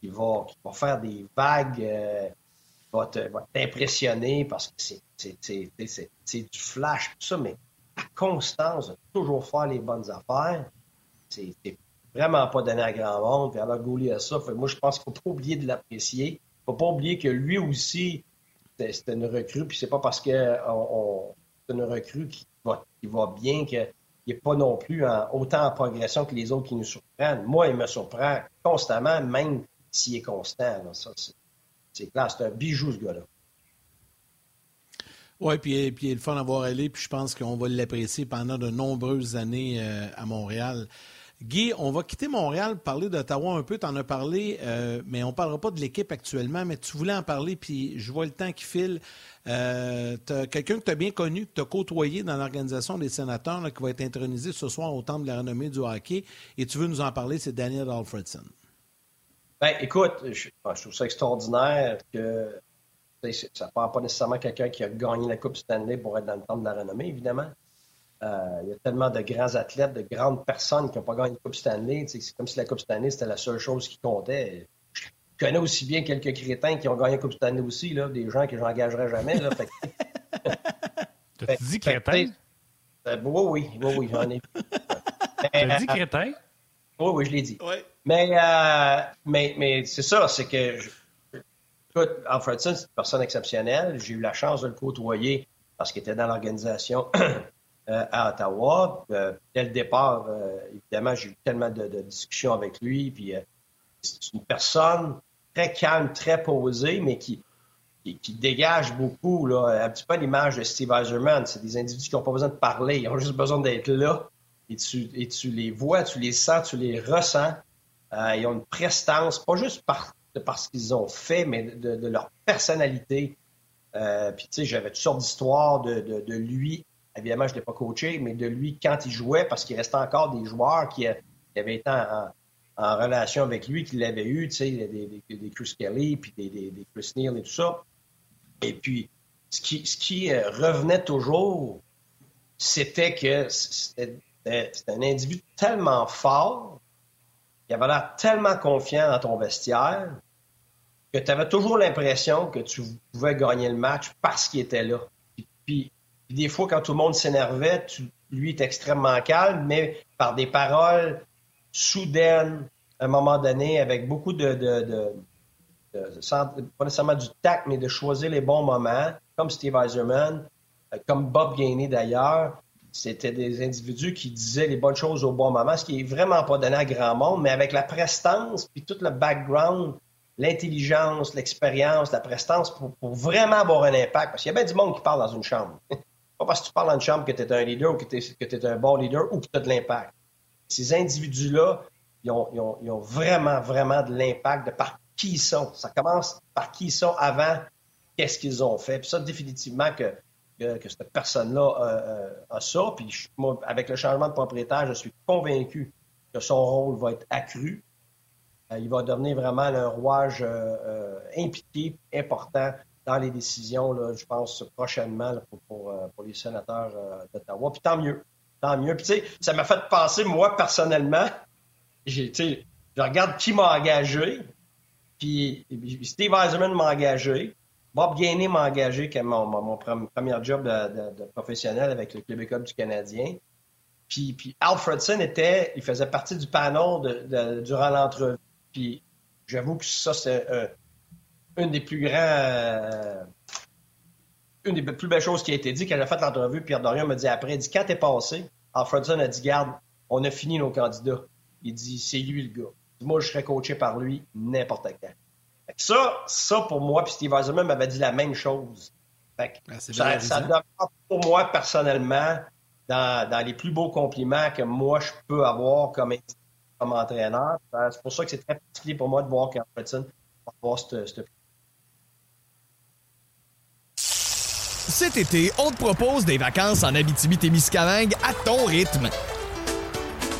qui va, qui faire des vagues, euh, va t'impressionner parce que c'est du flash, tout ça, mais la constance de toujours faire les bonnes affaires, c'est vraiment pas donné à grand monde. Puis alors, Goulet a ça. moi, je pense qu'il ne faut pas oublier de l'apprécier. Il ne faut pas oublier que lui aussi, c'était une recrue, puis c'est pas parce que c'est une recrue qui va, qui va bien qu'il n'est pas non plus autant en progression que les autres qui nous surprennent. Moi, il me surprend constamment, même s'il est constant. c'est clair, c'est un bijou, ce gars-là. Oui, puis, puis il est le fun d'avoir allé, puis je pense qu'on va l'apprécier pendant de nombreuses années euh, à Montréal. Guy, on va quitter Montréal, parler d'Ottawa un peu. Tu en as parlé, euh, mais on ne parlera pas de l'équipe actuellement, mais tu voulais en parler, puis je vois le temps qui file. Euh, quelqu'un que tu as bien connu, que tu as côtoyé dans l'organisation des sénateurs, qui va être intronisé ce soir au Temple de la renommée du hockey, et tu veux nous en parler, c'est Daniel Alfredson. Ben, écoute, je, trouve ça extraordinaire que ça ne prend pas nécessairement quelqu'un qui a gagné la Coupe Stanley pour être dans le Temple de la renommée, évidemment. Euh, il y a tellement de grands athlètes, de grandes personnes qui n'ont pas gagné la Coupe Stanley. C'est comme si la Coupe Stanley, c'était la seule chose qui comptait. Je connais aussi bien quelques crétins qui ont gagné la Coupe Stanley aussi, là, des gens que j'engagerai jamais. Là, fait... T'as dit crétin? Euh, oui, oui, oui, j'en ai. T'as dit crétin? Oui, oui, je l'ai dit. Mais, euh, mais, mais c'est ça, c'est que. Écoute, Alfredson, c'est une personne exceptionnelle. J'ai eu la chance de le côtoyer parce qu'il était dans l'organisation Euh, à Ottawa. Euh, dès le départ, euh, évidemment, j'ai eu tellement de, discussions avec lui. Puis c'est une personne très calme, très posée, mais qui, qui, dégage beaucoup, là, un petit peu l'image de Steve Eiserman. C'est des individus qui n'ont pas besoin de parler, ils ont juste besoin d'être là. Et tu, et tu les vois, tu les sens, tu les ressens. Ils ont une prestance, pas juste par, parce qu'ils ont fait, mais de, leur personnalité. puis, tu sais, j'avais toutes sortes d'histoires de, de, lui Évidemment, je ne pas coaché, mais de lui quand il jouait, parce qu'il restait encore des joueurs qui, avaient été en, relation avec lui, qui l'avaient eu, tu sais, des, Chris Kelly, puis des, Chris Neal et tout ça. Et puis, ce qui, ce qui euh, revenait toujours, c'était que c'était un individu tellement fort, il avait l'air tellement confiant dans ton vestiaire, que tu avais toujours l'impression que tu pouvais gagner le match parce qu'il était là. Puis, des fois, quand tout le monde s'énervait, lui est extrêmement calme, mais par des paroles soudaines, à un moment donné, avec beaucoup de, de, pas nécessairement du tact, mais de choisir les bons moments, comme Steve Eiserman, euh, comme Bob Gainey d'ailleurs. C'était des individus qui disaient les bonnes choses au bon moment, ce qui est vraiment pas donné à grand monde, mais avec la prestance, puis tout le background, l'intelligence, l'expérience, la prestance pour, vraiment avoir un impact. Parce qu'il y a bien du monde qui parle dans une chambre. Pas parce que tu parles en chambre que tu es un leader ou que tu es, un bon leader ou que tu as de l'impact. Ces individus-là, ils ont, vraiment, vraiment de l'impact de par qui ils sont. Ça commence par qui ils sont avant qu'est-ce qu'ils ont fait. Puis ça, définitivement, que, que, cette personne-là euh, a ça. Puis moi, avec le changement de propriétaire, je suis convaincu que son rôle va être accru. il va devenir vraiment un rouage impliqué, important dans les décisions, là, je pense, prochainement pour, pour, les sénateurs d'Ottawa. Puis tant mieux. Tant mieux. Puis tu sais, ça m'a fait penser, moi, personnellement, j'ai, je regarde qui m'a engagé, puis Steve Eiserman m'a engagé, Bob Gainey m'a engagé comme mon, premier job de, professionnel avec le Club du Canadien. Puis, Alfredson était, il faisait partie du panel de, durant l'entrevue. Puis j'avoue que ça, c'est une des plus grands. Euh, une des plus belles choses qui a été dit quand j'ai fait l'entrevue. Pierre Dorian m'a dit après, il dit Quand t'es passé, Alfredson a dit Garde, on a fini nos candidats. Il dit C'est lui le gars. Moi, je serais coaché par lui n'importe quand. Ça, ça pour moi, puis Steve Eisenman m'avait dit la même chose. Fait ah, ça, ça demeure pour moi personnellement dans, les plus beaux compliments que moi je peux avoir comme, comme entraîneur. C'est pour ça que c'est très particulier pour moi de voir qu'en va avoir cette, Cet été, on te propose des vacances en Abitibi-Témiscamingue à ton rythme.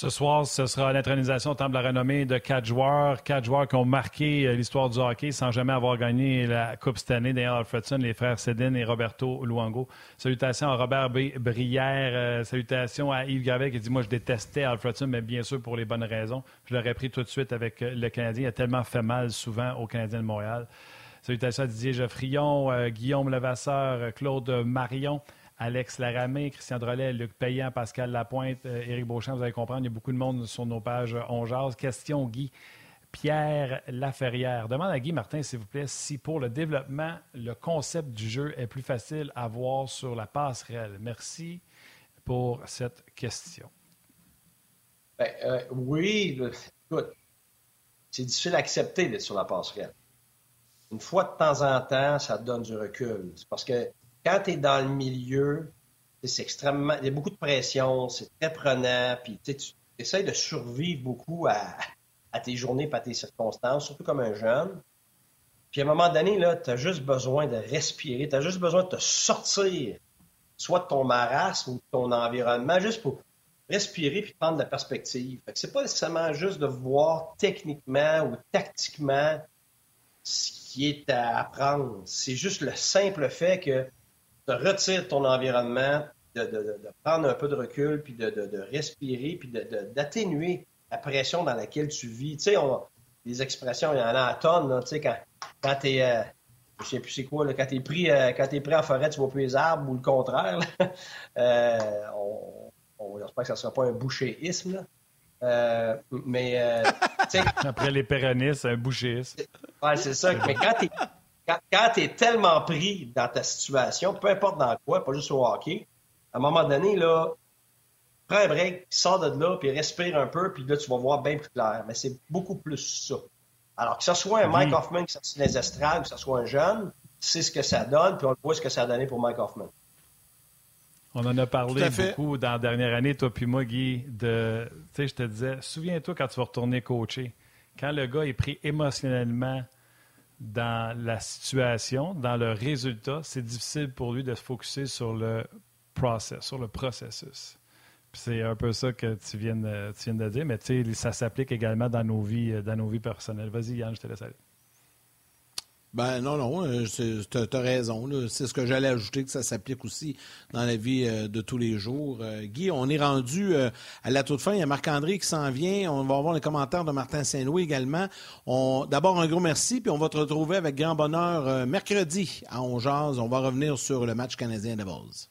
Ce soir, ce sera l'intronisation temple de la renommée de quatre joueurs, quatre joueurs qui ont marqué euh, l'histoire du hockey sans jamais avoir gagné la Coupe cette année. Daniel Alfredson, les frères Sedin et Roberto Luango. Salutations à Robert B. Brière. Euh, salutations à Yves Gavet qui dit Moi, je détestais Alfredson, mais bien sûr pour les bonnes raisons. Je l'aurais pris tout de suite avec euh, le Canadien. Il a tellement fait mal souvent au Canadien de Montréal. Salutations à Didier Geoffrion, Guillaume Levasseur, Claude Marion. Alex Laramé, Christian Drolet, Luc Payan, Pascal Lapointe, euh, Éric Beauchamp, vous allez comprendre, il y a beaucoup de monde sur nos pages euh, On Question, Guy. Pierre Laferrière. Demande à Guy Martin, s'il vous plaît, si pour le développement, le concept du jeu est plus facile à voir sur la passerelle. Merci pour cette question. Ben, euh, oui, écoute, c'est difficile à accepter d'être sur la passerelle. Une fois de temps en temps, ça donne du recul. Parce que quand tu es dans le milieu, c'est extrêmement. Il y a beaucoup de pression, c'est très prenant, puis tu essaies de survivre beaucoup à, tes journées et à tes circonstances, surtout comme un jeune. Puis à un moment donné, tu as juste besoin de respirer, tu as juste besoin de te sortir, soit de ton marasme ou de ton environnement, juste pour respirer puis prendre de la perspective. Ce n'est pas nécessairement juste de voir techniquement ou tactiquement ce qui est à apprendre. C'est juste le simple fait que te retires ton environnement, de, prendre un peu de recul, puis de, respirer, puis d'atténuer la pression dans laquelle tu vis. Tu sais, les expressions, il y en a à tonnes, tu sais, quand, quand tu es... Euh, je sais plus c'est quoi, là, quand tu es, pris, euh, es pris en forêt, tu vois plus les arbres ou le contraire. euh, on, on j'espère que ça ne sera pas un bouchéisme. Euh, mais, Après les péronistes, un bouchéisme. Ouais, c'est ça. Mais quand tu es quand, tu es tellement pris dans ta situation, peu importe dans quoi, pas juste au hockey, à un moment donné, là, prends un break, sors de là, puis respire un peu, puis là, tu vas voir bien plus clair. Mais c'est beaucoup plus ça. Alors que ce soit un Mike Hoffman, que ce soit les estrades, que ce soit un jeune, c'est ce que ça donne, puis on voit ce que ça a donné pour Mike Hoffman. On en a parlé beaucoup dans la dernière année, toi puis moi, Guy, de, tu sais, je te disais, souviens-toi quand tu vas retourner coacher, quand le gars est pris émotionnellement dans la situation, dans le résultat, c'est difficile pour lui de se focuser sur le process, sur le processus. C'est un peu ça que tu viens de, tu viens de dire, mais ça s'applique également dans nos vies, dans nos vies personnelles. Vas-y, Yann, je te laisse aller. Ben non, non, euh, tu as, raison. C'est ce que j'allais ajouter, que ça s'applique aussi dans la vie euh, de tous les jours. Euh, Guy, on est rendu à la toute fin. Il y a Marc-André qui s'en vient. On va avoir les commentaires de Martin Saint-Louis également. D'abord, un gros merci, puis on va te retrouver avec grand bonheur mercredi à Ongeaz. On va revenir sur le match canadien de base.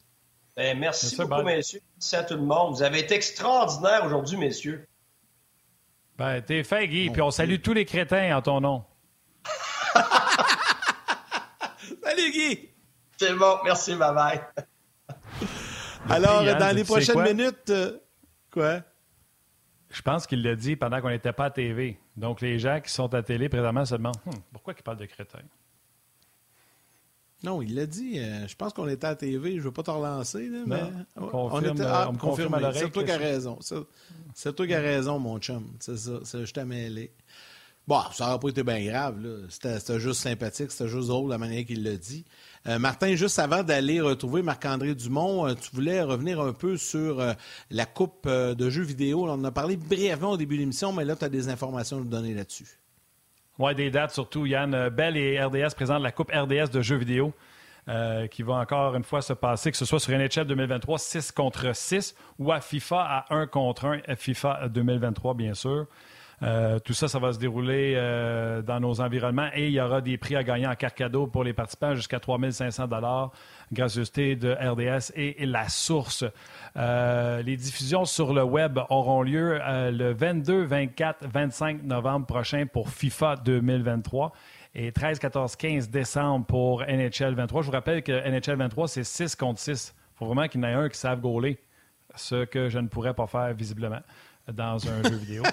Ben, merci beaucoup, messieurs. Merci à tout le monde. Vous avez été extraordinaires aujourd'hui, messieurs. Ben, t'es fait, Guy, puis on salue tous les crétins en ton nom. Salut Guy! C'est bon, merci, bye bye. Alors, dans les prochaines minutes. Euh, quoi? Je pense qu'il l'a dit pendant qu'on n'était pas à TV. Donc, les gens qui sont à télé présentement se demandent hum, pourquoi il parle de crétin? Non, il l'a dit. Euh, je pense qu'on était à TV. Je ne veux pas te relancer, là, mais on, confirme, on, me confirme à l'oreille. C'est toi qui as raison. C'est toi qui as raison, mon chum. C'est ça. Je t'ai mêlé. Bon, ça n'aurait pas été bien grave. C'était juste sympathique. C'était juste drôle la manière qu'il l'a dit. Euh, Martin, juste avant d'aller retrouver Marc-André Dumont, euh, tu voulais revenir un peu sur la coupe de jeux vidéo. on en a parlé brièvement au début de l'émission, mais là, tu as des informations à nous donner là-dessus. Oui, des dates surtout, Yann. Euh, Bell et RDS présentent la Coupe RDS de jeux vidéo. Euh, qui va encore une fois se passer, que ce soit sur NHL 2023 6 contre 6 ou à FIFA à 1 contre 1, FIFA 2023 bien sûr. Euh, tout ça, ça va se dérouler euh, dans nos environnements et il y aura des prix à gagner en carte cadeau pour les participants jusqu'à 3500 dollars, gracieuseté de RDS et, la source. Euh, les diffusions sur le web auront lieu le 22, 24, 25 novembre prochain pour FIFA 2023 et 13, 14, 15 décembre pour NHL 23. Je vous rappelle que NHL 23, c'est 6 contre 6. Il faut vraiment qu'il y en ait un qui savent gauler, ce que je ne pourrais pas faire visiblement dans un jeu vidéo.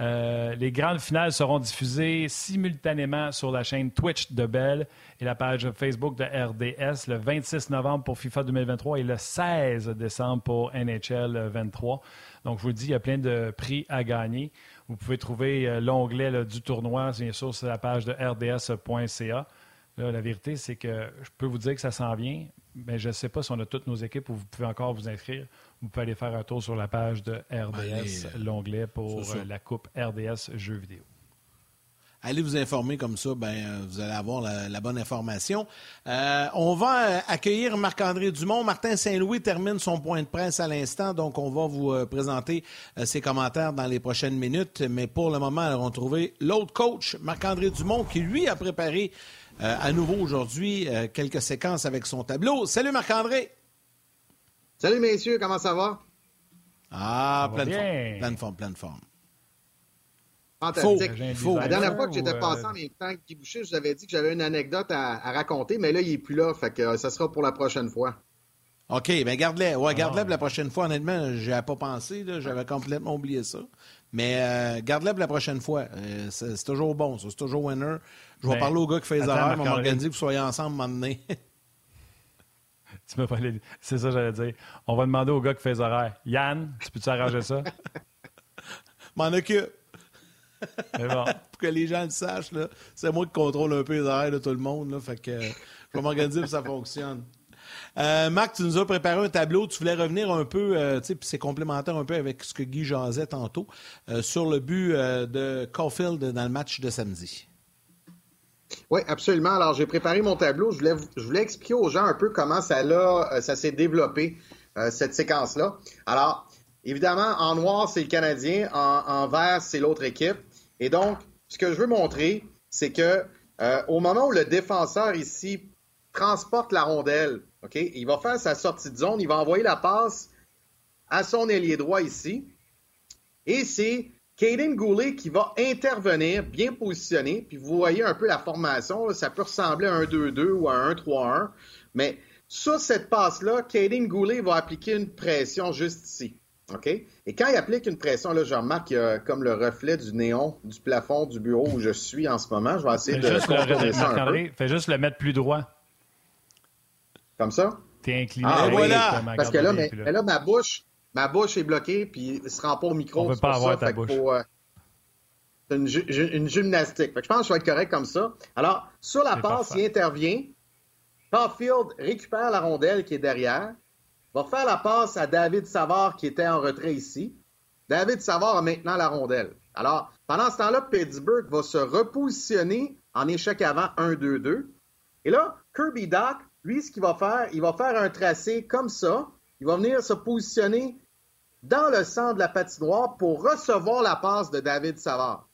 Euh, les grandes finales seront diffusées simultanément sur la chaîne Twitch de Bell et la page Facebook de RDS le 26 novembre pour FIFA 2023 et le 16 décembre pour NHL 23. Donc, je vous le dis, il y a plein de prix à gagner. Vous pouvez trouver euh, l'onglet du tournoi, bien sûr, sur la page de rds.ca. la vérité, c'est que je peux vous dire que ça s'en vient, mais je ne sais pas si on a toutes nos équipes où vous pouvez encore vous inscrire vous pouvez aller faire un tour sur la page de RDS, l'onglet pour euh, la Coupe RDS Jeux vidéo. Allez vous informer comme ça, ben, euh, vous allez avoir la, bonne information. Euh, on va accueillir Marc-André Dumont. Martin Saint-Louis termine son point de presse à l'instant, donc on va vous présenter ses commentaires dans les prochaines minutes. Mais pour le moment, allons retrouver l'autre coach, Marc-André Dumont, qui lui a préparé à nouveau aujourd'hui quelques séquences avec son tableau. Salut Marc-André! Salut messieurs, comment ça va? Ah, plein, de forme, plein de forme, plein de forme. Fantastique. Faux. La dernière fois que j'étais euh, passé en même temps que Guy Boucher, je vous avais dit que j'avais une anecdote à, raconter, mais là, il n'est plus là, fait que euh, ça sera pour la prochaine fois. OK, bien garde-la. Ouais, garde-la pour la prochaine fois. Honnêtement, je ai pas pensé. J'avais complètement oublié ça. Mais euh, garde-la pour la prochaine fois. c'est toujours bon, C'est toujours winner. Je vais ben, parler au gars qui fait les horaires, on va m'organiser que vous soyez ensemble un Tu pas C'est ça, j'allais dire. On va demander au gars qui fait les horaires. Yann, tu peux-tu arranger ça? M'en occupe. Bon. pour que les gens le sachent, c'est moi qui contrôle un peu les horaires de tout le monde. Là, fait que je vais m'organiser pour que ça fonctionne. Euh, Marc, tu nous as préparé un tableau. Tu voulais revenir un peu, euh, puis c'est complémentaire un peu avec ce que Guy jasait tantôt, euh, sur le but de Caulfield dans le match de samedi. Oui, absolument. Alors, j'ai préparé mon tableau. Je voulais, je voulais expliquer aux gens un peu comment ça, euh, ça s'est développé, euh, cette séquence-là. Alors, évidemment, en noir, c'est le Canadien. En, vert, c'est l'autre équipe. Et donc, ce que je veux montrer, c'est que euh, au moment où le défenseur ici transporte la rondelle, OK, il va faire sa sortie de zone, il va envoyer la passe à son ailier droit ici. Et c'est Caden Goulet qui va intervenir, bien positionné, puis vous voyez un peu la formation, ça peut ressembler à un 2-2 ou à un 1-3-1, mais sur cette passe-là, Caden Goulet va appliquer une pression juste ici. OK? Et quand il applique une pression, là, je remarque qu'il y a comme le reflet du néon du plafond du bureau où je suis en ce moment. Je vais essayer de juste le, ça un peu. Fais juste le mettre plus droit. Comme ça? T'es incliné. Ah, voilà! Parce que là, mais, là, ma bouche, Ma bouche est bloquée, puis il se rend pas au micro. On veut pas avoir ta bouche. Euh, c'est une, gymnastique. je pense que je vais être correct comme ça. Alors, sur la passe, il intervient. Caulfield récupère la rondelle qui est derrière. Va faire la passe à David Savard qui était en retrait ici. David Savard a maintenant la rondelle. Alors, pendant ce temps-là, Pittsburgh va se repositionner en échec avant 1-2-2. Et là, Kirby Doc, lui, ce qu'il va faire, il va faire un tracé comme ça. Il va venir se positionner dans le centre de la patinoire pour recevoir la passe de David Savard.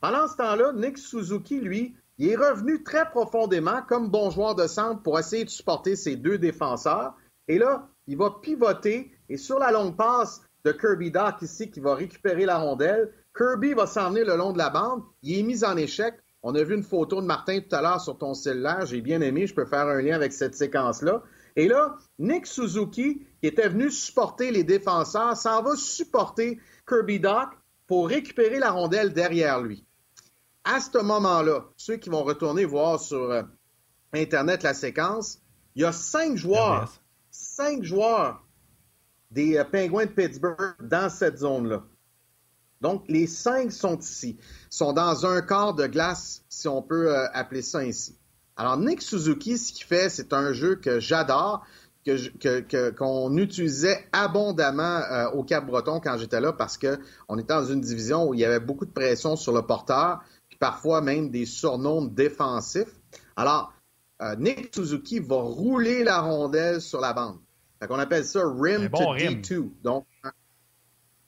Pendant ce temps-là, Nick Suzuki, lui, il est revenu très profondément comme bon joueur de centre pour essayer de supporter ses deux défenseurs. Et là, il va pivoter et sur la longue passe de Kirby Doc ici qui va récupérer la rondelle, Kirby va s'en venir le long de la bande. Il est mis en échec. On a vu une photo de Martin tout à l'heure sur ton cellulaire. J'ai bien aimé. Je peux faire un lien avec cette séquence-là. Et là, Nick Suzuki, qui était venu supporter les défenseurs, s'en va supporter Kirby Doc pour récupérer la rondelle derrière lui. À ce moment-là, ceux qui vont retourner voir sur euh, Internet la séquence, il y a cinq joueurs, cinq joueurs des euh, Penguins de Pittsburgh dans cette zone-là. Donc, les cinq sont ici, sont dans un quart de glace, si on peut euh, appeler ça ainsi. Alors, Nick Suzuki, ce qu'il fait, c'est un jeu que j'adore, qu'on que, utilisait abondamment euh, au Cap-Breton quand j'étais là, parce qu'on était dans une division où il y avait beaucoup de pression sur le porteur, puis parfois même des surnoms défensifs. Alors, euh, Nick Suzuki va rouler la rondelle sur la bande. Fait qu'on appelle ça rim to D2. Donc,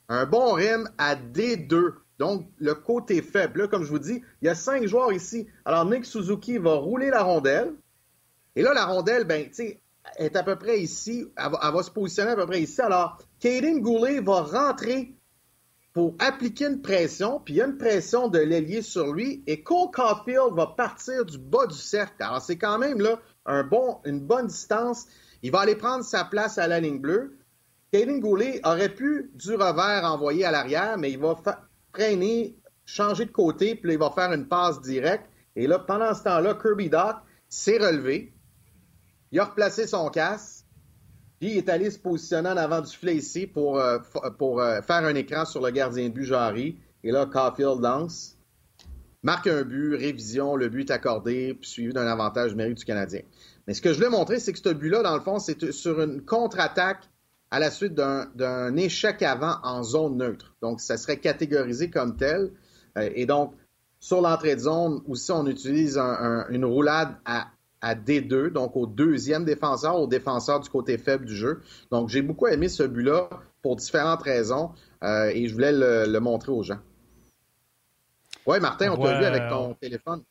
un bon rim à D2. Donc, le côté faible. Là, comme je vous dis, il y a cinq joueurs ici. Alors, Nick Suzuki va rouler la rondelle. Et là, la rondelle, ben, tu est à peu près ici. Elle va, se positionner à peu près ici. Alors, Caden Goulet va rentrer pour appliquer une pression, puis il y a une pression de l'ailier sur lui, et Cole Caulfield va partir du bas du cercle. Alors, c'est quand même là un bon, une bonne distance. Il va aller prendre sa place à la ligne bleue. Kevin Goulet aurait pu du revers envoyer à l'arrière, mais il va freiner, changer de côté, puis il va faire une passe directe. Et là, pendant ce temps-là, Kirby Doc s'est relevé. Il a replacé son casque. Puis il est allé se positionner en avant du filet pour, euh, euh, faire un écran sur le gardien de but, Jarry. Et là, Caulfield lance, marque un but, révision, le but est accordé, puis suivi d'un avantage numérique du Canadien. Mais ce que je voulais montrer, c'est que ce but-là, dans le fond, c'est sur une contre-attaque à la suite d'un échec avant en zone neutre. Donc, ça serait catégorisé comme tel. Euh, et donc, sur l'entrée de zone, aussi, on utilise une roulade à, D2, donc au deuxième défenseur, au défenseur du côté faible du jeu. Donc, j'ai beaucoup aimé ce but-là pour différentes raisons euh, et je voulais le, montrer aux gens. Oui, Martin, on t'a vu avec ton téléphone.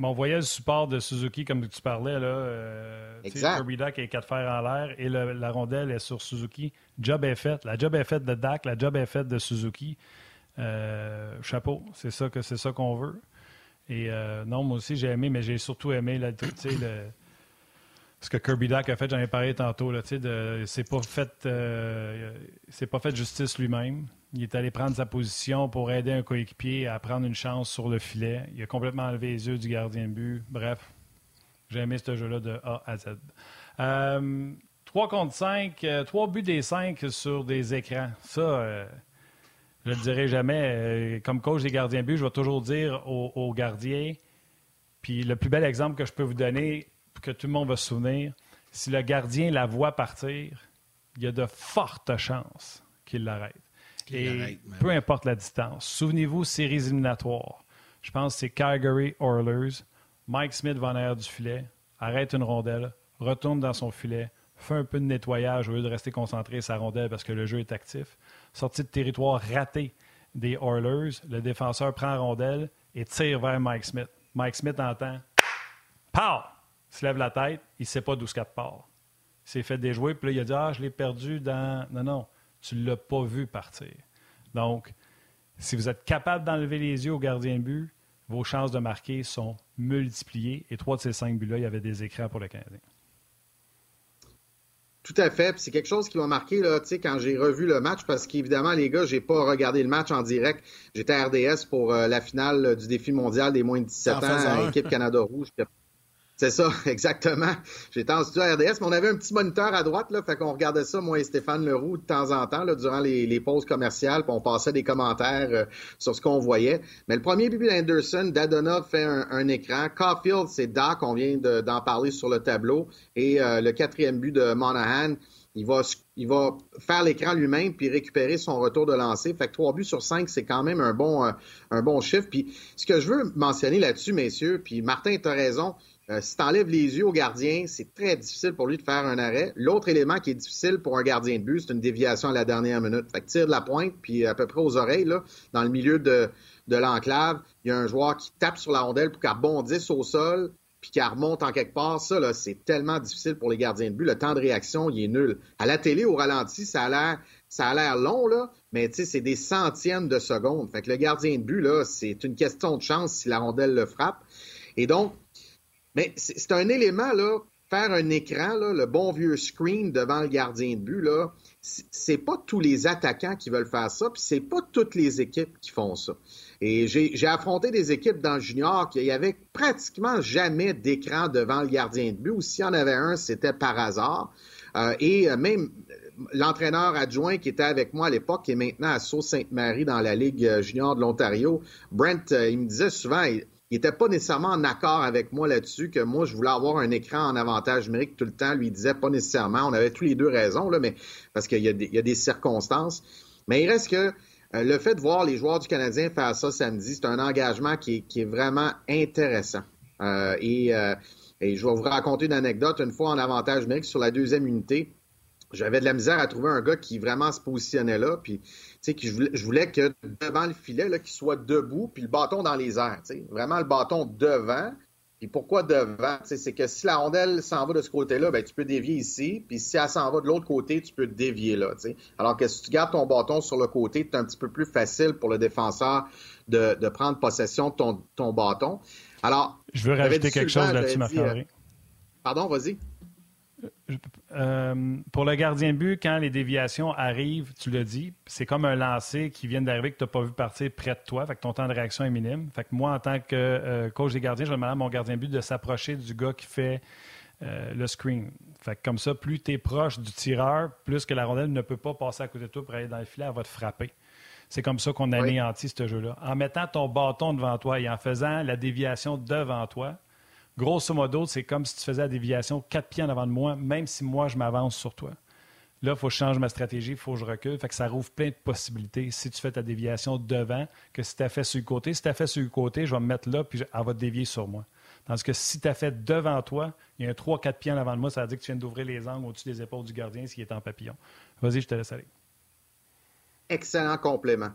On voyait le support de Suzuki, comme tu parlais, là. Euh, exact. Kirby Duck est quatre fers en l'air et la rondelle est sur Suzuki. Job est fait. La job est faite de Dak, la job est faite de Suzuki. Euh, chapeau, c'est ça que c'est ça qu'on veut. Et euh, non, moi aussi j'ai aimé, mais j'ai surtout aimé le, ce que Kirby Duck a fait. J'en ai parlé tantôt. Là, de, c'est pas fait, c'est pas fait justice lui-même. Il est allé prendre sa position pour aider un coéquipier à prendre une chance sur le filet. Il a complètement enlevé les yeux du gardien de but. Bref, j'ai aimé ce jeu-là de A à Z. Euh, 3 contre 5, 3 euh, buts des 5 sur des écrans. Ça, euh, je ne le dirai jamais. Euh, comme coach des gardiens de but, je vais toujours dire aux, gardiens, puis le plus bel exemple que je peux vous donner, que tout le monde va se souvenir, si le gardien la voit partir, il y a de fortes chances qu'il l'arrête. Et peu importe la distance. Souvenez-vous, séries éliminatoires. Je pense que c'est Calgary Oilers. Mike Smith va en arrière du filet, arrête une rondelle, retourne dans son filet, fait un peu de nettoyage au lieu de rester concentré sur sa rondelle parce que le jeu est actif. Sortie de territoire raté des Oilers, le défenseur prend la rondelle et tire vers Mike Smith. Mike Smith entend Pow! Il se lève la tête, il ne sait pas d'où ce part. Il s'est fait déjouer, puis là, il a dit Ah, je l'ai perdu dans. Non, non tu ne l'as pas vu partir. Donc, si vous êtes capable d'enlever les yeux au gardien de but, vos chances de marquer sont multipliées. Et trois de ces cinq buts-là, il y avait des écrans pour le Canadien. Tout à fait. C'est quelque chose qui m'a marqué là, quand j'ai revu le match, parce qu'évidemment, les gars, j'ai pas regardé le match en direct. J'étais à RDS pour euh, la finale du défi mondial des moins de 17 ans à l'équipe Canada Rouge. C'est ça, exactement. J'étais en studio à RDS, mais on avait un petit moniteur à droite, là, fait qu'on regardait ça, moi et Stéphane Leroux, de temps en temps, là, durant les, pauses commerciales, puis on passait des commentaires euh, sur ce qu'on voyait. Mais le premier but d'Anderson, Dadona fait un, écran. Caulfield, c'est Doc, on vient d'en parler sur le tableau. Et euh, le quatrième but de Monahan, il va, il va faire l'écran lui-même puis récupérer son retour de lancer. Fait que trois buts sur cinq, c'est quand même un bon, euh, un bon chiffre. Puis ce que je veux mentionner là-dessus, messieurs, puis Martin, tu as raison, euh, si tu enlèves les yeux au gardien, c'est très difficile pour lui de faire un arrêt. L'autre élément qui est difficile pour un gardien de but, c'est une déviation à la dernière minute. Fait que tire de la pointe, puis à peu près aux oreilles, dans le milieu de, l'enclave, il y a un joueur qui tape sur la rondelle pour qu'elle rebondisse au sol, puis qu'elle remonte en quelque part. Ça, c'est tellement difficile pour les gardiens de but. Le temps de réaction, il est nul. À la télé, au ralenti, ça a l'air, long, là, mais c'est des centièmes de secondes. Fait que le gardien de but, là, c'est une question de chance si la rondelle le frappe. Et donc, mais c'est un élément là faire un écran, le bon vieux screen devant le gardien de but, là, c'est pas tous les attaquants qui veulent faire ça, puis c'est pas toutes les équipes qui font ça. Et j'ai affronté des équipes dans le junior qui avait pratiquement jamais d'écran devant le gardien de but, ou s'il y en avait un, c'était par hasard. Euh, et même l'entraîneur adjoint qui était avec moi à l'époque, qui est maintenant à Sault-Sainte-Marie dans la Ligue euh, junior de l'Ontario, Brent, euh, il me disait souvent, il n'était pas nécessairement en accord avec moi là-dessus, que moi, je voulais avoir un écran en avantage numérique tout le temps. Lui, il disait pas nécessairement. On avait tous les deux raison, là, mais parce qu'il y, a des circonstances. Mais il reste que euh, le fait de voir les joueurs du Canadien faire ça samedi, c'est un engagement qui est, vraiment intéressant. et, et je vais vous raconter une anecdote. Une fois en avantage numérique sur la deuxième unité, j'avais de la misère à trouver un gars qui vraiment se positionnait là. Puis, je voulais, je voulais que devant le filet, là, qu'il soit debout, puis le bâton dans les airs. Tu sais, vraiment le bâton devant. Puis pourquoi devant? C'est que si la rondelle s'en va de ce côté-là, ben, tu peux dévier ici. Puis si elle s'en va de l'autre côté, tu peux dévier là. sais. Alors que si tu gardes ton bâton sur le côté, c'est un petit peu plus facile pour le défenseur de, de prendre possession de ton, ton bâton. Alors, je veux rajouter quelque chose là-dessus, marc euh, Pardon, vas-y. Euh, pour le gardien but, quand les déviations arrivent, tu le dis, c'est comme un lancer qui vient d'arriver que tu n'as pas vu partir près de toi. Fait que ton temps de réaction est minime. Fait que moi, en tant que euh, coach des gardiens, je demande à mon gardien but de s'approcher du gars qui fait euh, le screen. Fait que comme ça, plus tu es proche du tireur, plus que la rondelle ne peut pas passer à côté de toi pour aller dans le filet, elle va te frapper. C'est comme ça qu'on anéantit ce jeu-là. En mettant ton bâton devant toi et en faisant la déviation devant toi, grosso modo, c'est comme si tu faisais la déviation quatre pieds en avant de moi, même si moi, je m'avance sur toi. Là, il faut que je change ma stratégie, il faut que je recule. Fait que ça rouvre plein de possibilités si tu fais ta déviation devant que si tu as fait sur le côté. Si tu as fait sur le côté, je vais me mettre là, puis elle va te dévier sur moi. Tandis que si tu as fait devant toi, il y a un 3-4 pieds en avant de moi, ça veut dire que tu viens d'ouvrir les angles au-dessus des épaules du gardien s'il est en papillon. Vas-y, je te laisse aller. Excellent complément.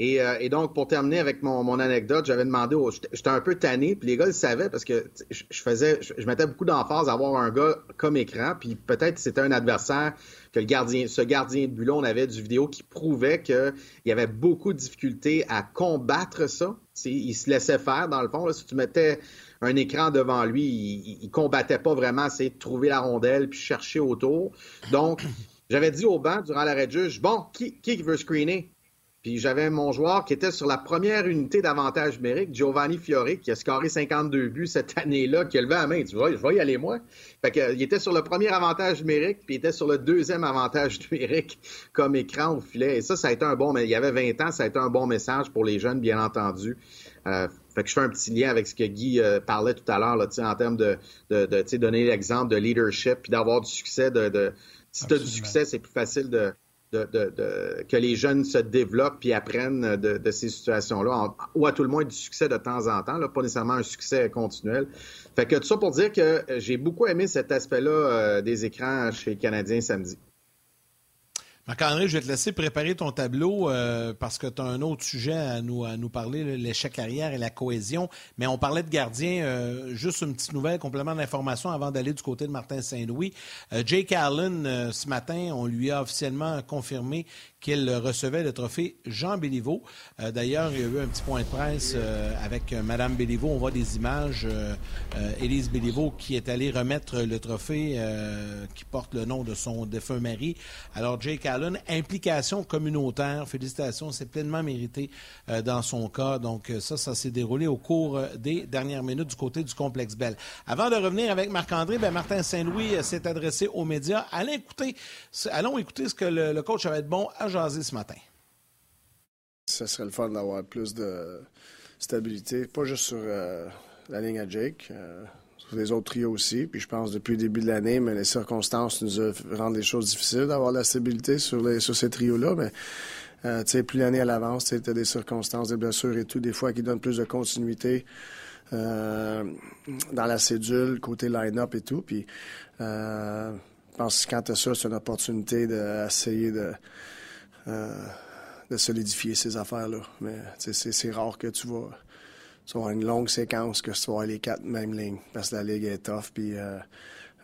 Euh, et, donc, pour terminer avec mon, anecdote, j'avais demandé, j'étais un peu tanné, puis les gars le savaient parce que je, faisais, je, mettais beaucoup d'emphase à avoir un gars comme écran, puis peut-être c'était un adversaire que le gardien, ce gardien de but on avait du vidéo qui prouvait qu'il y avait beaucoup de difficultés à combattre ça. il se laissait faire, dans le fond. si tu mettais un écran devant lui, il, il combattait pas vraiment, de trouver la rondelle puis chercher autour. Donc, j'avais dit au banc durant l'arrêt de juge, bon, qui, qui veut screener? Puis j'avais mon joueur qui était sur la première unité d'avantage numérique, Giovanni Fiore, qui a scoré 52 buts cette année-là, qui a levé la main. Tu vois, je vais y aller moi. Fait que, il était sur le premier avantage numérique, puis il était sur le deuxième avantage numérique comme écran au filet. Et ça, ça a été un bon, mais il y avait 20 ans, ça a été un bon message pour les jeunes, bien entendu. Euh, fait que je fais un petit lien avec ce que Guy euh, parlait tout à l'heure, là, en termes de, de, de donner l'exemple de leadership, puis d'avoir du succès. De, de si tu as du succès, c'est plus facile de, de, que les jeunes se développent et apprennent de, ces situations-là, ou à tout le moins du succès de temps en temps, là, pas nécessairement un succès continuel. Fait que tout ça pour dire que j'ai beaucoup aimé cet aspect-là euh, des écrans chez Canadiens samedi. Marc-André, je vais te laisser préparer ton tableau euh, parce que tu as un autre sujet à nous, à nous parler, l'échec carrière et la cohésion. Mais on parlait de gardien. Euh, juste une petite nouvelle, complément d'information avant d'aller du côté de Martin Saint-Louis. Jake Allen, ce matin, on lui a officiellement confirmé qu'il recevait le trophée Jean Béliveau. Euh, d'ailleurs, il y a eu un petit point de presse euh, avec euh, Mme Béliveau. On voit des images. Élise Béliveau qui est allée remettre le trophée qui porte le nom de son défunt mari. Alors, Jake Allen, implication communautaire. Félicitations, c'est pleinement mérité dans son cas. Donc, ça, ça s'est déroulé au cours des dernières minutes du côté du complexe Bell. Avant de revenir avec Marc-André, ben, Martin Saint-Louis s'est adressé aux médias. Allons écouter, allons écouter ce que le, le coach avait de bon jaser ce matin. Ce serait le fun d'avoir plus de stabilité, pas juste sur euh, la ligne à Jake, euh, sur les autres trios aussi. Puis je pense depuis le début de l'année, mais les circonstances nous rendent les choses difficiles d'avoir la stabilité sur ces trios-là. Mais euh, tu sais, plus l'année à l'avance, tu as des circonstances, des blessures et tout, des fois qui donnent plus de continuité. dans la cédule, côté line-up et tout. Puis, je pense que quand tu as ça, c'est une opportunité d'essayer de, euh, de solidifier ces affaires-là. Mais c'est rare que tu vas, tu avoir une longue séquence que tu vas avoir les quatre mêmes lignes parce que la ligue est tough puis euh,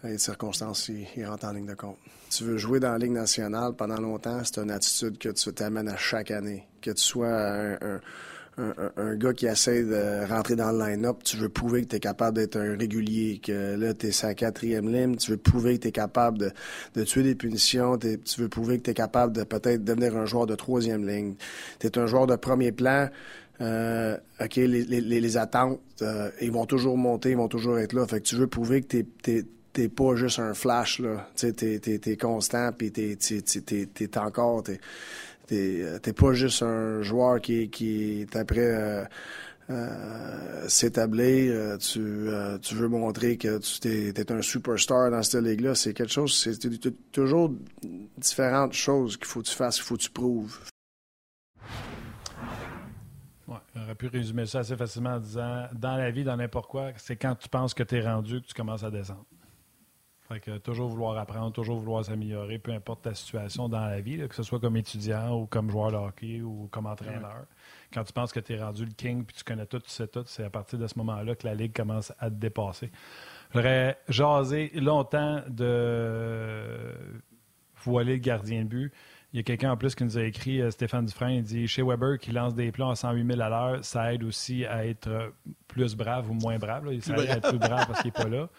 les circonstances, ils, rentrent en ligne de compte. Tu veux jouer dans la Ligue nationale pendant longtemps, c'est une attitude que tu t'amènes à chaque année. Que tu sois un, gars qui essaie de rentrer dans le line-up, tu veux prouver que tu es capable d'être un régulier, que là, tu es sa quatrième ligne, tu veux prouver que tu es capable de, de, tuer des punitions, tu veux prouver que tu es capable de peut-être devenir un joueur de troisième ligne. Tu es un joueur de premier plan. Euh, OK, les, les, les attentes, euh, ils vont toujours monter, ils vont toujours être là. Fait que tu veux prouver que tu t'es pas juste un flash, là. Tu t'es, es, constant, puis t'es, t'es, encore... T'es n'es pas juste un joueur qui, est après euh, euh, s'établir. Euh, tu, tu veux montrer que tu es, un superstar dans cette ligue-là. C'est quelque chose, c'est toujours différentes choses qu'il faut que tu fasses, qu'il faut que tu prouves. Ouais, on aurait pu résumer ça assez facilement en disant dans la vie, dans n'importe quoi, c'est quand tu penses que tu es rendu que tu commences à descendre. Fait que toujours vouloir apprendre, toujours vouloir s'améliorer, peu importe ta situation dans la vie, que ce soit comme étudiant ou comme joueur de hockey ou comme entraîneur. Quand tu penses que tu es rendu le king puis tu connais tout, tu sais tout, c'est à partir de ce moment-là que la ligue commence à te dépasser. J'aurais jasé longtemps de voiler le gardien de but. Il y a quelqu'un en plus qui nous a écrit, euh, Stéphane Dufresne, il dit chez Weber qui lance des plans à 108 000 à l'heure, ça aide aussi à être plus brave ou moins brave. Là. Ça aide à être plus brave parce qu'il n'est pas là.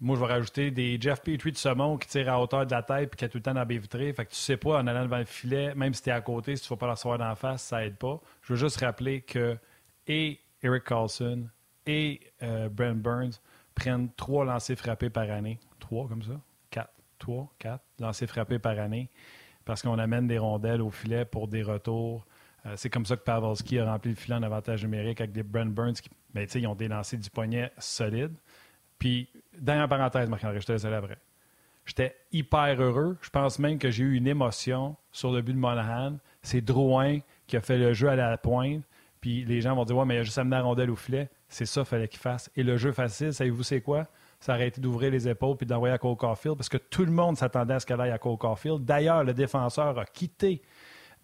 Moi, je vais rajouter des Jeff Petrie de saumon qui tire à hauteur de la tête et qui a tout le temps dans la baie vitrée. Fait que tu sais pas, en allant devant le filet, même si tu es à côté, si tu ne vas pas la recevoir d'en face, ça aide pas. Je veux juste rappeler que et Eric Carlson et euh, Brent Burns prennent trois lancers frappés par année. Trois comme ça? Quatre. Trois, quatre lancers frappés par année parce qu'on amène des rondelles au filet pour des retours. Euh, c'est comme ça que Pavelski a rempli le filet en avantage numérique avec des Brent Burns qui, ben, ils ont des lancers du poignet solides. Puis, dernière parenthèse, Marc-André, je te laisse aller après. J'étais hyper heureux. Je pense même que j'ai eu une émotion sur le but de Monahan. C'est Drouin qui a fait le jeu à la pointe. Puis les gens vont dire Ouais, mais il a juste amené la rondelle au filet. C'est ça qu'il fallait qu'il fasse. Et le jeu facile, savez-vous c'est quoi? Ça aurait été d'ouvrir les épaules puis d'envoyer à Cole Caulfield parce que tout le monde s'attendait à ce qu'elle aille à Cole Caulfield. D'ailleurs, le défenseur a quitté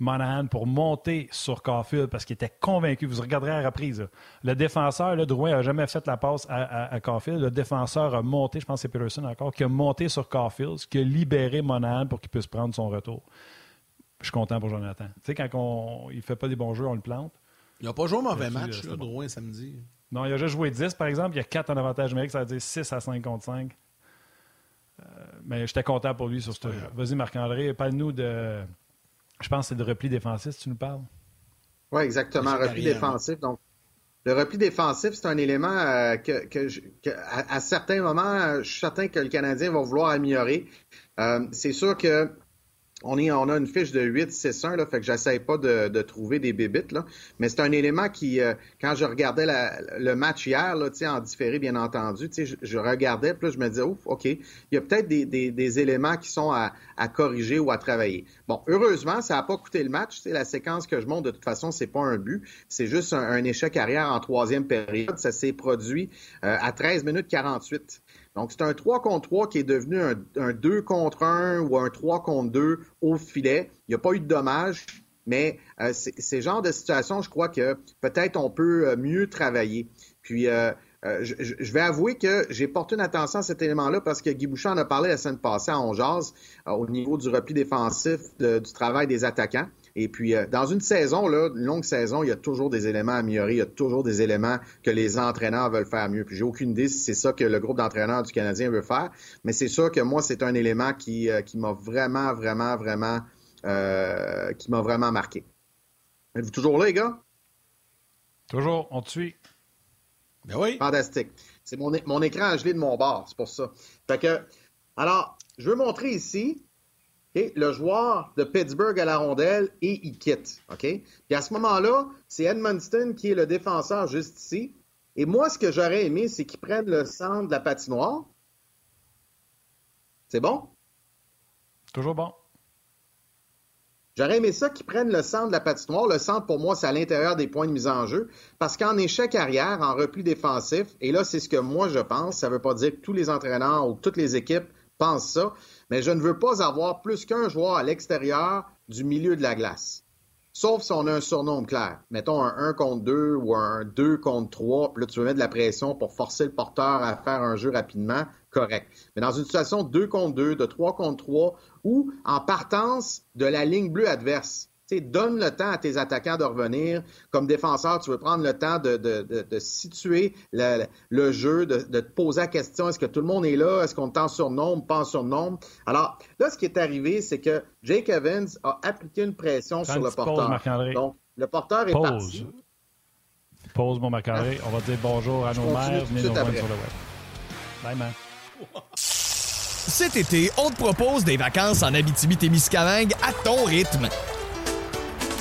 Monahan pour monter sur Caulfield parce qu'il était convaincu. Vous regarderez à la reprise. Le défenseur, le Drouin, n'a jamais fait la passe à, à, Caulfield. Le défenseur a monté, je pense que c'est Peterson encore, qui a monté sur Caulfield, ce qui a libéré Monahan pour qu'il puisse prendre son retour. Je suis content pour Jonathan. Tu sais, quand on, il ne fait pas des bons jeux, on le plante. Il n'a pas joué un mauvais match, là, Drouin, samedi. Non, il a juste joué 10, par exemple. Il y a 4 en avantage numérique, ça veut dire 6 à 5 contre 5. Euh, mais j'étais content pour lui sur ce. Vas-y, Marc-André, parle-nous de je pense que c'est de repli défensif, si tu nous parles? Oui, exactement. Repli défensif. Donc, le repli défensif, c'est un élément euh, que, à, certains moments, je suis certain que le Canadien va vouloir améliorer. Euh, c'est sûr que on, est, on a une fiche de 8-6-1, là, fait que j'essaie pas de, trouver des bébites, là. Mais c'est un élément qui, euh, quand je regardais le match hier, là, en différé, bien entendu, je, je regardais, puis je me disais, ouf, OK, il y a peut-être des, éléments qui sont à, à, corriger ou à travailler. Bon, heureusement, ça n'a pas coûté le match. La séquence que je montre, de toute façon, c'est pas un but. C'est juste un, échec arrière en troisième période. Ça s'est produit euh, à 13 minutes 48. Donc, c'est un 3 contre 3 qui est devenu un, 2 contre 1 ou un 3 contre 2 au filet. Il n'y a pas eu de dommages, mais euh, ces genres de situations, je crois que peut-être on peut euh, mieux travailler. Puis, euh, je, vais avouer que j'ai porté une attention à cet élément-là parce que Guy Bouchard en a parlé la semaine passée à Ongeaz au niveau du repli défensif du travail des attaquants. Et puis, euh, dans une saison, là, une longue saison, il y a toujours des éléments à améliorer, il y a toujours des éléments que les entraîneurs veulent faire mieux. Puis, j'ai aucune idée si c'est ça que le groupe d'entraîneurs du Canadien veut faire, mais c'est sûr que moi, c'est un élément qui, euh, qui m'a vraiment, vraiment, vraiment, euh, qui m'a vraiment marqué. Êtes-vous toujours là, les gars? Toujours, on te suit. Ben oui. Fantastique. C'est mon, mon écran gelé de mon bar, c'est pour ça. Fait que, alors, je veux montrer ici le joueur de Pittsburgh à la rondelle et il quitte. OK? Puis à ce moment-là, c'est Edmundston qui est le défenseur juste ici. Et moi, ce que j'aurais aimé, c'est qu'il prenne le centre de la patinoire. C'est bon? Toujours bon. J'aurais aimé ça qu'ils prennent le centre de la patinoire. Le centre, pour moi, c'est à l'intérieur des points de mise en jeu. Parce qu'en échec arrière, en repli défensif, et là, c'est ce que moi je pense, ça ne veut pas dire que tous les entraîneurs ou toutes les équipes pensent ça, mais je ne veux pas avoir plus qu'un joueur à l'extérieur du milieu de la glace. Sauf si on a un surnom clair. Mettons un 1 contre 2 ou un 2 contre 3, puis là, tu veux mettre de la pression pour forcer le porteur à faire un jeu rapidement, correct. Mais dans une situation 2 contre 2, de 3 contre 3, ou en partance de la ligne bleue adverse. Donne le temps à tes attaquants de revenir. Comme défenseur, tu veux prendre le temps de, de, de, situer le, le jeu, de, te poser la question est-ce que tout le monde est là? Est-ce qu'on est en surnombre, pas en surnombre? Alors là, ce qui est arrivé, c'est que Jake Evans a appliqué une pression sur le porteur. Donc, le porteur est parti. Pause, mon Marc-André. On va dire bonjour à nos mères. Venez nous rejoindre sur le web. Bye, man. Cet été, on te propose des vacances en Abitibi-Témiscamingue à ton rythme.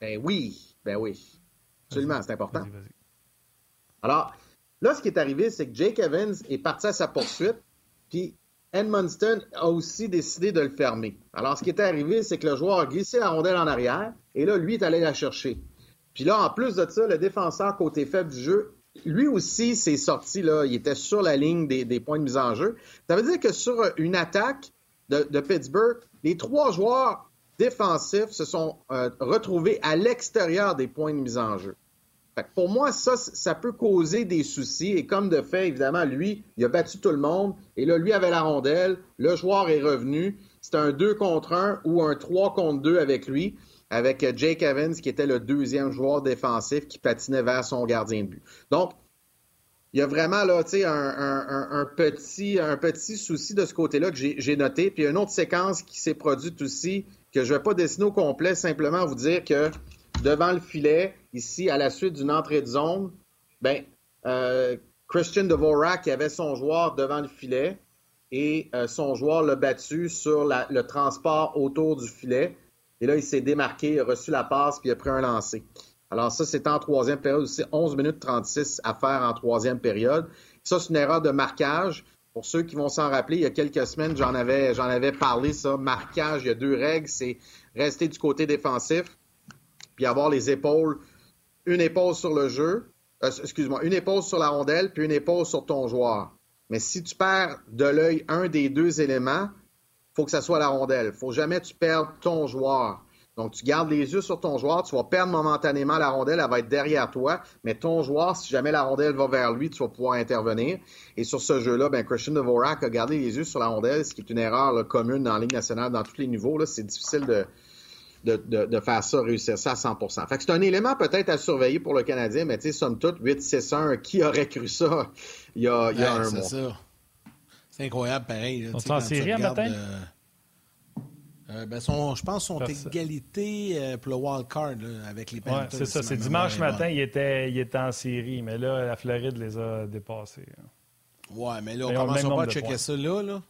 Ben oui, ben oui. Absolument, c'est important. Alors, là, ce qui est arrivé, c'est que Jake Evans est parti à sa poursuite, puis Edmundston a aussi décidé de le fermer. Alors, ce qui est arrivé, c'est que le joueur a glissé la rondelle en arrière, et là, lui est allé la chercher. Puis là, en plus de ça, le défenseur côté faible du jeu, lui aussi s'est sorti, là, il était sur la ligne des, points de mise en jeu. Ça veut dire que sur une attaque de Pittsburgh, les trois joueurs défensifs se sont euh, retrouvés à l'extérieur des points de mise en jeu. pour moi, ça, ça peut causer des soucis. Et comme de fait, évidemment, lui, il a battu tout le monde. Et là, lui avait la rondelle. Le joueur est revenu. C'était un 2 contre 1 ou un 3 contre 2 avec lui, avec euh, Jake Evans, qui était le deuxième joueur défensif qui patinait vers son gardien de but. Donc, il y a vraiment là, un, un, petit, un petit souci de ce côté-là que j'ai noté. Puis une autre séquence qui s'est produite aussi, que je ne vais pas dessiner au complet, simplement vous dire que devant le filet, ici, à la suite d'une entrée de zone, ben, euh, Christian Dvorak avait son joueur devant le filet et euh, son joueur l'a battu sur le transport autour du filet. Et là, il s'est démarqué, il a reçu la passe, puis il a pris un lancer. Alors ça, c'est en troisième période aussi, 11 minutes 36 à faire en troisième période. Ça, c'est une erreur de marquage. Pour ceux qui vont s'en rappeler, il y a quelques semaines, j'en avais, parlé, ça. Marquage, il y a deux règles. C'est rester du côté défensif, puis avoir les épaules, une épaule sur le jeu, euh, excuse-moi, une épaule sur la rondelle, puis une épaule sur ton joueur. Mais si tu perds de l'œil un des deux éléments, faut que ça soit la rondelle. Faut jamais tu perds ton joueur. Donc, tu gardes les yeux sur ton joueur, tu vas perdre momentanément la rondelle, elle va être derrière toi, mais ton joueur, si jamais la rondelle va vers lui, tu vas pouvoir intervenir. Et sur ce jeu-là, ben, Christian Dvorak a gardé les yeux sur la rondelle, ce qui est une erreur commune dans la Ligue nationale, dans tous les niveaux. C'est difficile de, de, faire ça, réussir ça à 100 Fait que c'est un élément peut-être à surveiller pour le Canadien, mais tu sais, somme toute, 8-6-1, qui aurait cru ça il y a, il y a un mois? C'est incroyable, pareil. On s'en série matin? Euh, euh, ben je pense sont égalité euh, pour le wild card avec les Panthers. Ouais, c'est ça. C'est dimanche matin, il était, il était en série, mais là, la Floride les a dépassés. Hein. Ouais, mais là, on commence pas à checker ça là, là,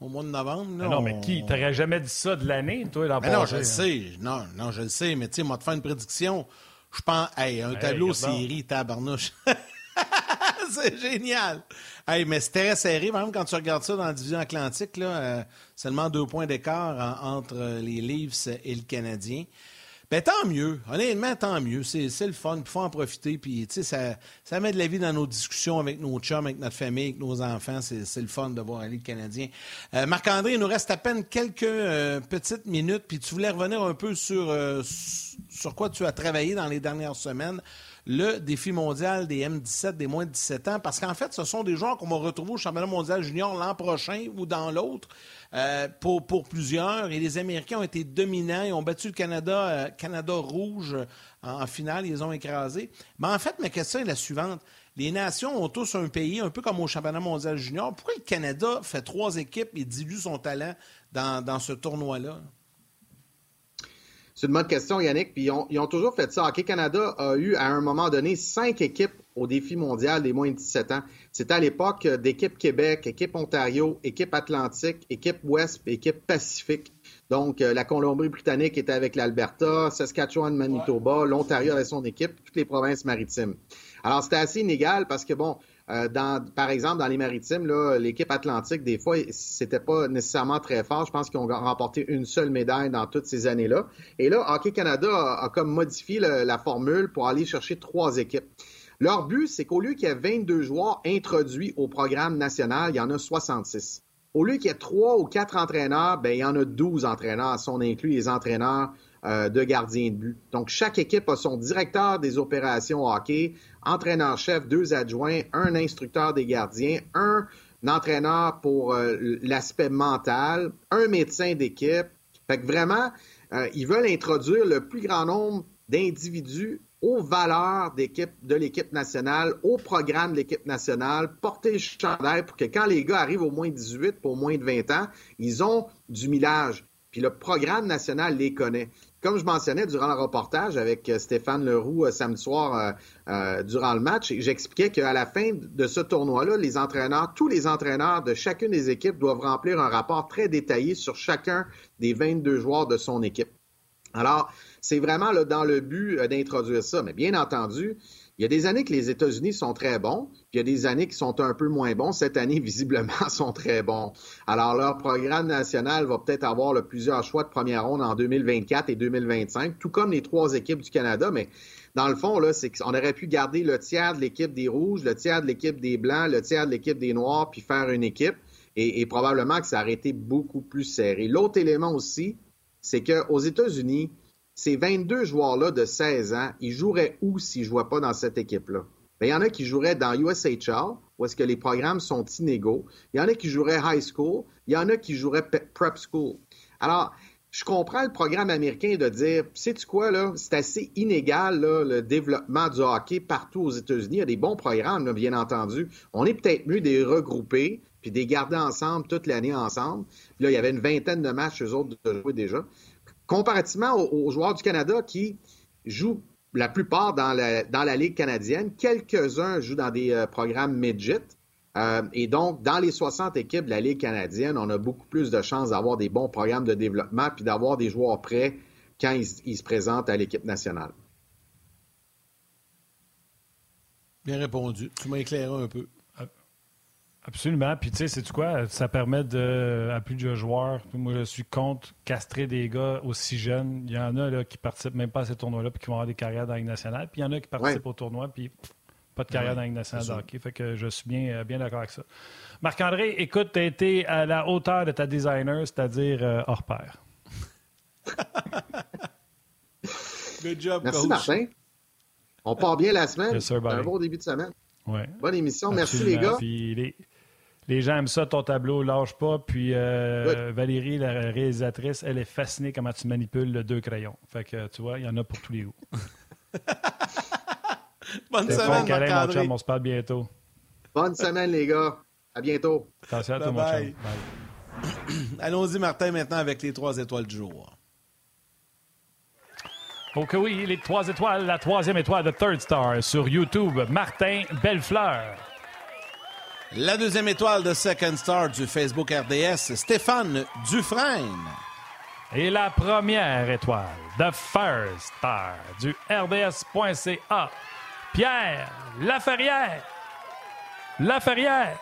au mois de novembre. Là, non, mais qui? T'aurais jamais dit ça de l'année, toi, l'an Non, je le hein? sais. Non, non, je le sais. Mais tu sais, moi, te faire une prédiction, je pense, hey, un tableau série, tabarnouche. c'est génial. Hey, mais c'est très serré, même quand tu regardes ça dans la division atlantique, là, euh, seulement deux points d'écart entre les Leafs et le Canadien. Ben, tant mieux. Honnêtement, tant mieux. C'est, le fun. Il faut en profiter. Puis, ça, ça met de la vie dans nos discussions avec nos chums, avec notre famille, avec nos enfants. C'est, le fun de voir aller le Canadien. Euh, Marc-André, il nous reste à peine quelques euh, petites minutes. Puis, tu voulais revenir un peu sur, sur quoi tu as travaillé dans les dernières semaines le défi mondial des M17, des moins de 17 ans, parce qu'en fait, ce sont des joueurs qu'on va retrouver au championnat mondial junior l'an prochain ou dans l'autre. Euh, pour, plusieurs. Et les Américains ont été dominants. Ils ont battu le Canada, euh, Canada rouge en, finale. Ils les ont écrasés. Mais en fait, ma question est la suivante. Les nations ont tous un pays, un peu comme au championnat mondial junior. Pourquoi le Canada fait trois équipes et dilue son talent dans, dans ce tournoi-là? C'est une bonne question, Yannick. Puis ils ont, toujours fait ça. Hockey Canada a eu à un moment donné cinq équipes au défi mondial des moins de 17 ans. C'était à l'époque d'équipe Québec, équipe Ontario, équipe Atlantique, équipe Ouest, équipe Pacifique. Donc, euh, la Colombie-Britannique était avec l'Alberta, Saskatchewan, Manitoba, l'Ontario avait son équipe, toutes les provinces maritimes. Alors, c'était assez inégal parce que, bon, Euh, dans, par exemple, dans les maritimes, l'équipe atlantique, des fois, c'était pas nécessairement très fort. Je pense qu'ils ont remporté une seule médaille dans toutes ces années-là. Et là, Hockey Canada a, comme modifié la formule pour aller chercher trois équipes. Leur but, c'est qu'au lieu qu'il y ait 22 joueurs introduits au programme national, il y en a 66. Au lieu qu'il y ait trois ou quatre entraîneurs, ben, il y en a 12 entraîneurs, si on inclut les entraîneurs euh, de gardiens de but. Donc, chaque équipe a son directeur des opérations hockey, entraîneur-chef, deux adjoints, un instructeur des gardiens, un entraîneur pour euh, l'aspect mental, un médecin d'équipe. Fait que vraiment, euh, ils veulent introduire le plus grand nombre d'individus aux valeurs de l'équipe nationale, au programme de l'équipe nationale, porter le chandail pour que quand les gars arrivent au moins 18, pour moins de 20 ans, ils ont du millage. Puis le programme national les connaît. Comme je mentionnais durant le reportage avec euh, Stéphane Leroux euh, samedi soir euh, durant le match, j'expliquais qu'à la fin de ce tournoi-là, les entraîneurs, tous les entraîneurs de chacune des équipes doivent remplir un rapport très détaillé sur chacun des 22 joueurs de son équipe. Alors, c'est vraiment dans le but euh, d'introduire ça. Mais bien entendu, il y a des années que les États-Unis sont très bons, puis il y a des années qui sont un peu moins bons. Cette année, visiblement, sont très bons. Alors, leur programme national va peut-être avoir plusieurs choix de première ronde en 2024 et 2025, tout comme les trois équipes du Canada. Mais dans le fond, là, c'est qu'on aurait pu garder le tiers de l'équipe des Rouges, le tiers de l'équipe des Blancs, le tiers de l'équipe des Noirs, puis faire une équipe. Et, et probablement que ça aurait été beaucoup plus serré. L'autre élément aussi, c'est qu'aux États-Unis, ces 22 joueurs-là de 16 ans, ils joueraient où s'ils ne jouaient pas dans cette équipe-là? Ben, il y en a qui joueraient dans USHL, où est-ce que les programmes sont inégaux. Il y en a qui joueraient high school. Il y en a qui joueraient prep school. Alors, je comprends le programme américain de dire, sais-tu quoi, là, c'est assez inégal, le développement du hockey partout aux États-Unis. Il y a des bons programmes, bien entendu. On est peut-être mieux des regrouper, puis des garder ensemble toute l'année ensemble. Là, il y avait une vingtaine de matchs, eux autres, de jouer déjà comparativement aux, joueurs du Canada qui jouent la plupart dans la, dans la Ligue canadienne, quelques-uns jouent dans des euh, programmes midget. Euh, et donc, dans les 60 équipes de la Ligue canadienne, on a beaucoup plus de chances d'avoir des bons programmes de développement puis d'avoir des joueurs prêts quand ils se présentent à l'équipe nationale. Bien répondu. Tu m'as éclairé un peu. Absolument. Puis tu sais, c'est quoi? Ça permet de, à plus de joueurs. Moi, je suis contre castrer des gars aussi jeunes. Il y en a là, qui participent même pas à ces tournois-là puis qui vont avoir des carrières dans la Ligue nationale. Puis il y en a qui participent au tournoi puis pas de carrière dans la Ligue nationale de hockey. Fait que je suis bien, bien d'accord avec ça. Marc-André, écoute, tu as été à la hauteur de ta designer, c'est-à-dire euh, hors pair. Good job, Merci, Martin. On part bien la semaine. un bon début de semaine. Ouais. Bonne émission. Merci, les gars. Les gens aiment ça, ton tableau, lâche pas. Puis euh, Valérie, la réalisatrice, elle est fascinée comment tu manipules le deux crayons. Fait que tu vois, il y en a pour tous les goûts. Bonne semaine, marc mon on se parle bientôt. Bonne semaine, les gars. À bientôt. Attention à toi, mon chum. Allons-y, Martin, maintenant avec les trois étoiles du jour. Ok, oui, les trois étoiles, la troisième étoile de Third Star sur YouTube, Martin Bellefleur. La deuxième étoile de Second Star du Facebook RDS, Stéphane Dufresne. Et la première étoile de First Star du RDS.ca, Pierre Laferrière. Laferrière.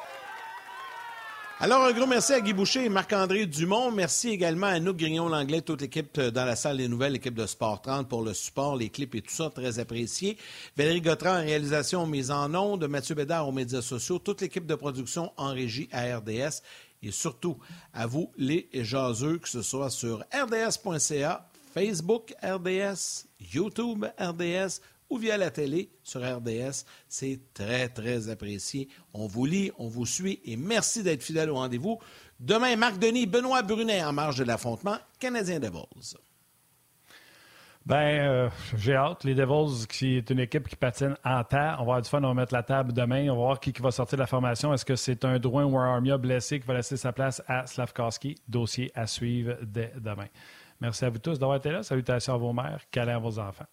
Alors, un gros merci à Guy Boucher et Marc-André Dumont. Merci également à nous, Grignon-Langlais, toute l'équipe dans la salle des nouvelles, l'équipe de Sport 30 pour le support, les clips et tout ça, très apprécié. Valérie Gautran en réalisation mise en ondes, Mathieu Bédard aux médias sociaux, toute l'équipe de production en régie à RDS et surtout à vous, les jaseux, que ce soit sur rds.ca, Facebook RDS, YouTube RDS, ou via la télé sur RDS. C'est très, très apprécié. On vous lit, on vous suit et merci d'être fidèle au rendez-vous. Demain, Marc Denis, Benoît Brunet en marge de l'affrontement Canadien Devils. Ben, euh, j'ai hâte. Les Devils, qui est une équipe qui patine en terre. On va avoir du fun, on va mettre la table demain. On va voir qui, va sortir de la formation. Est-ce que c'est un Drouin ou un Armia blessé qui va laisser sa place à Slavkowski? Dossier à suivre dès demain. Merci à vous tous d'avoir été là. Salutations à vos mères, câlins à vos enfants.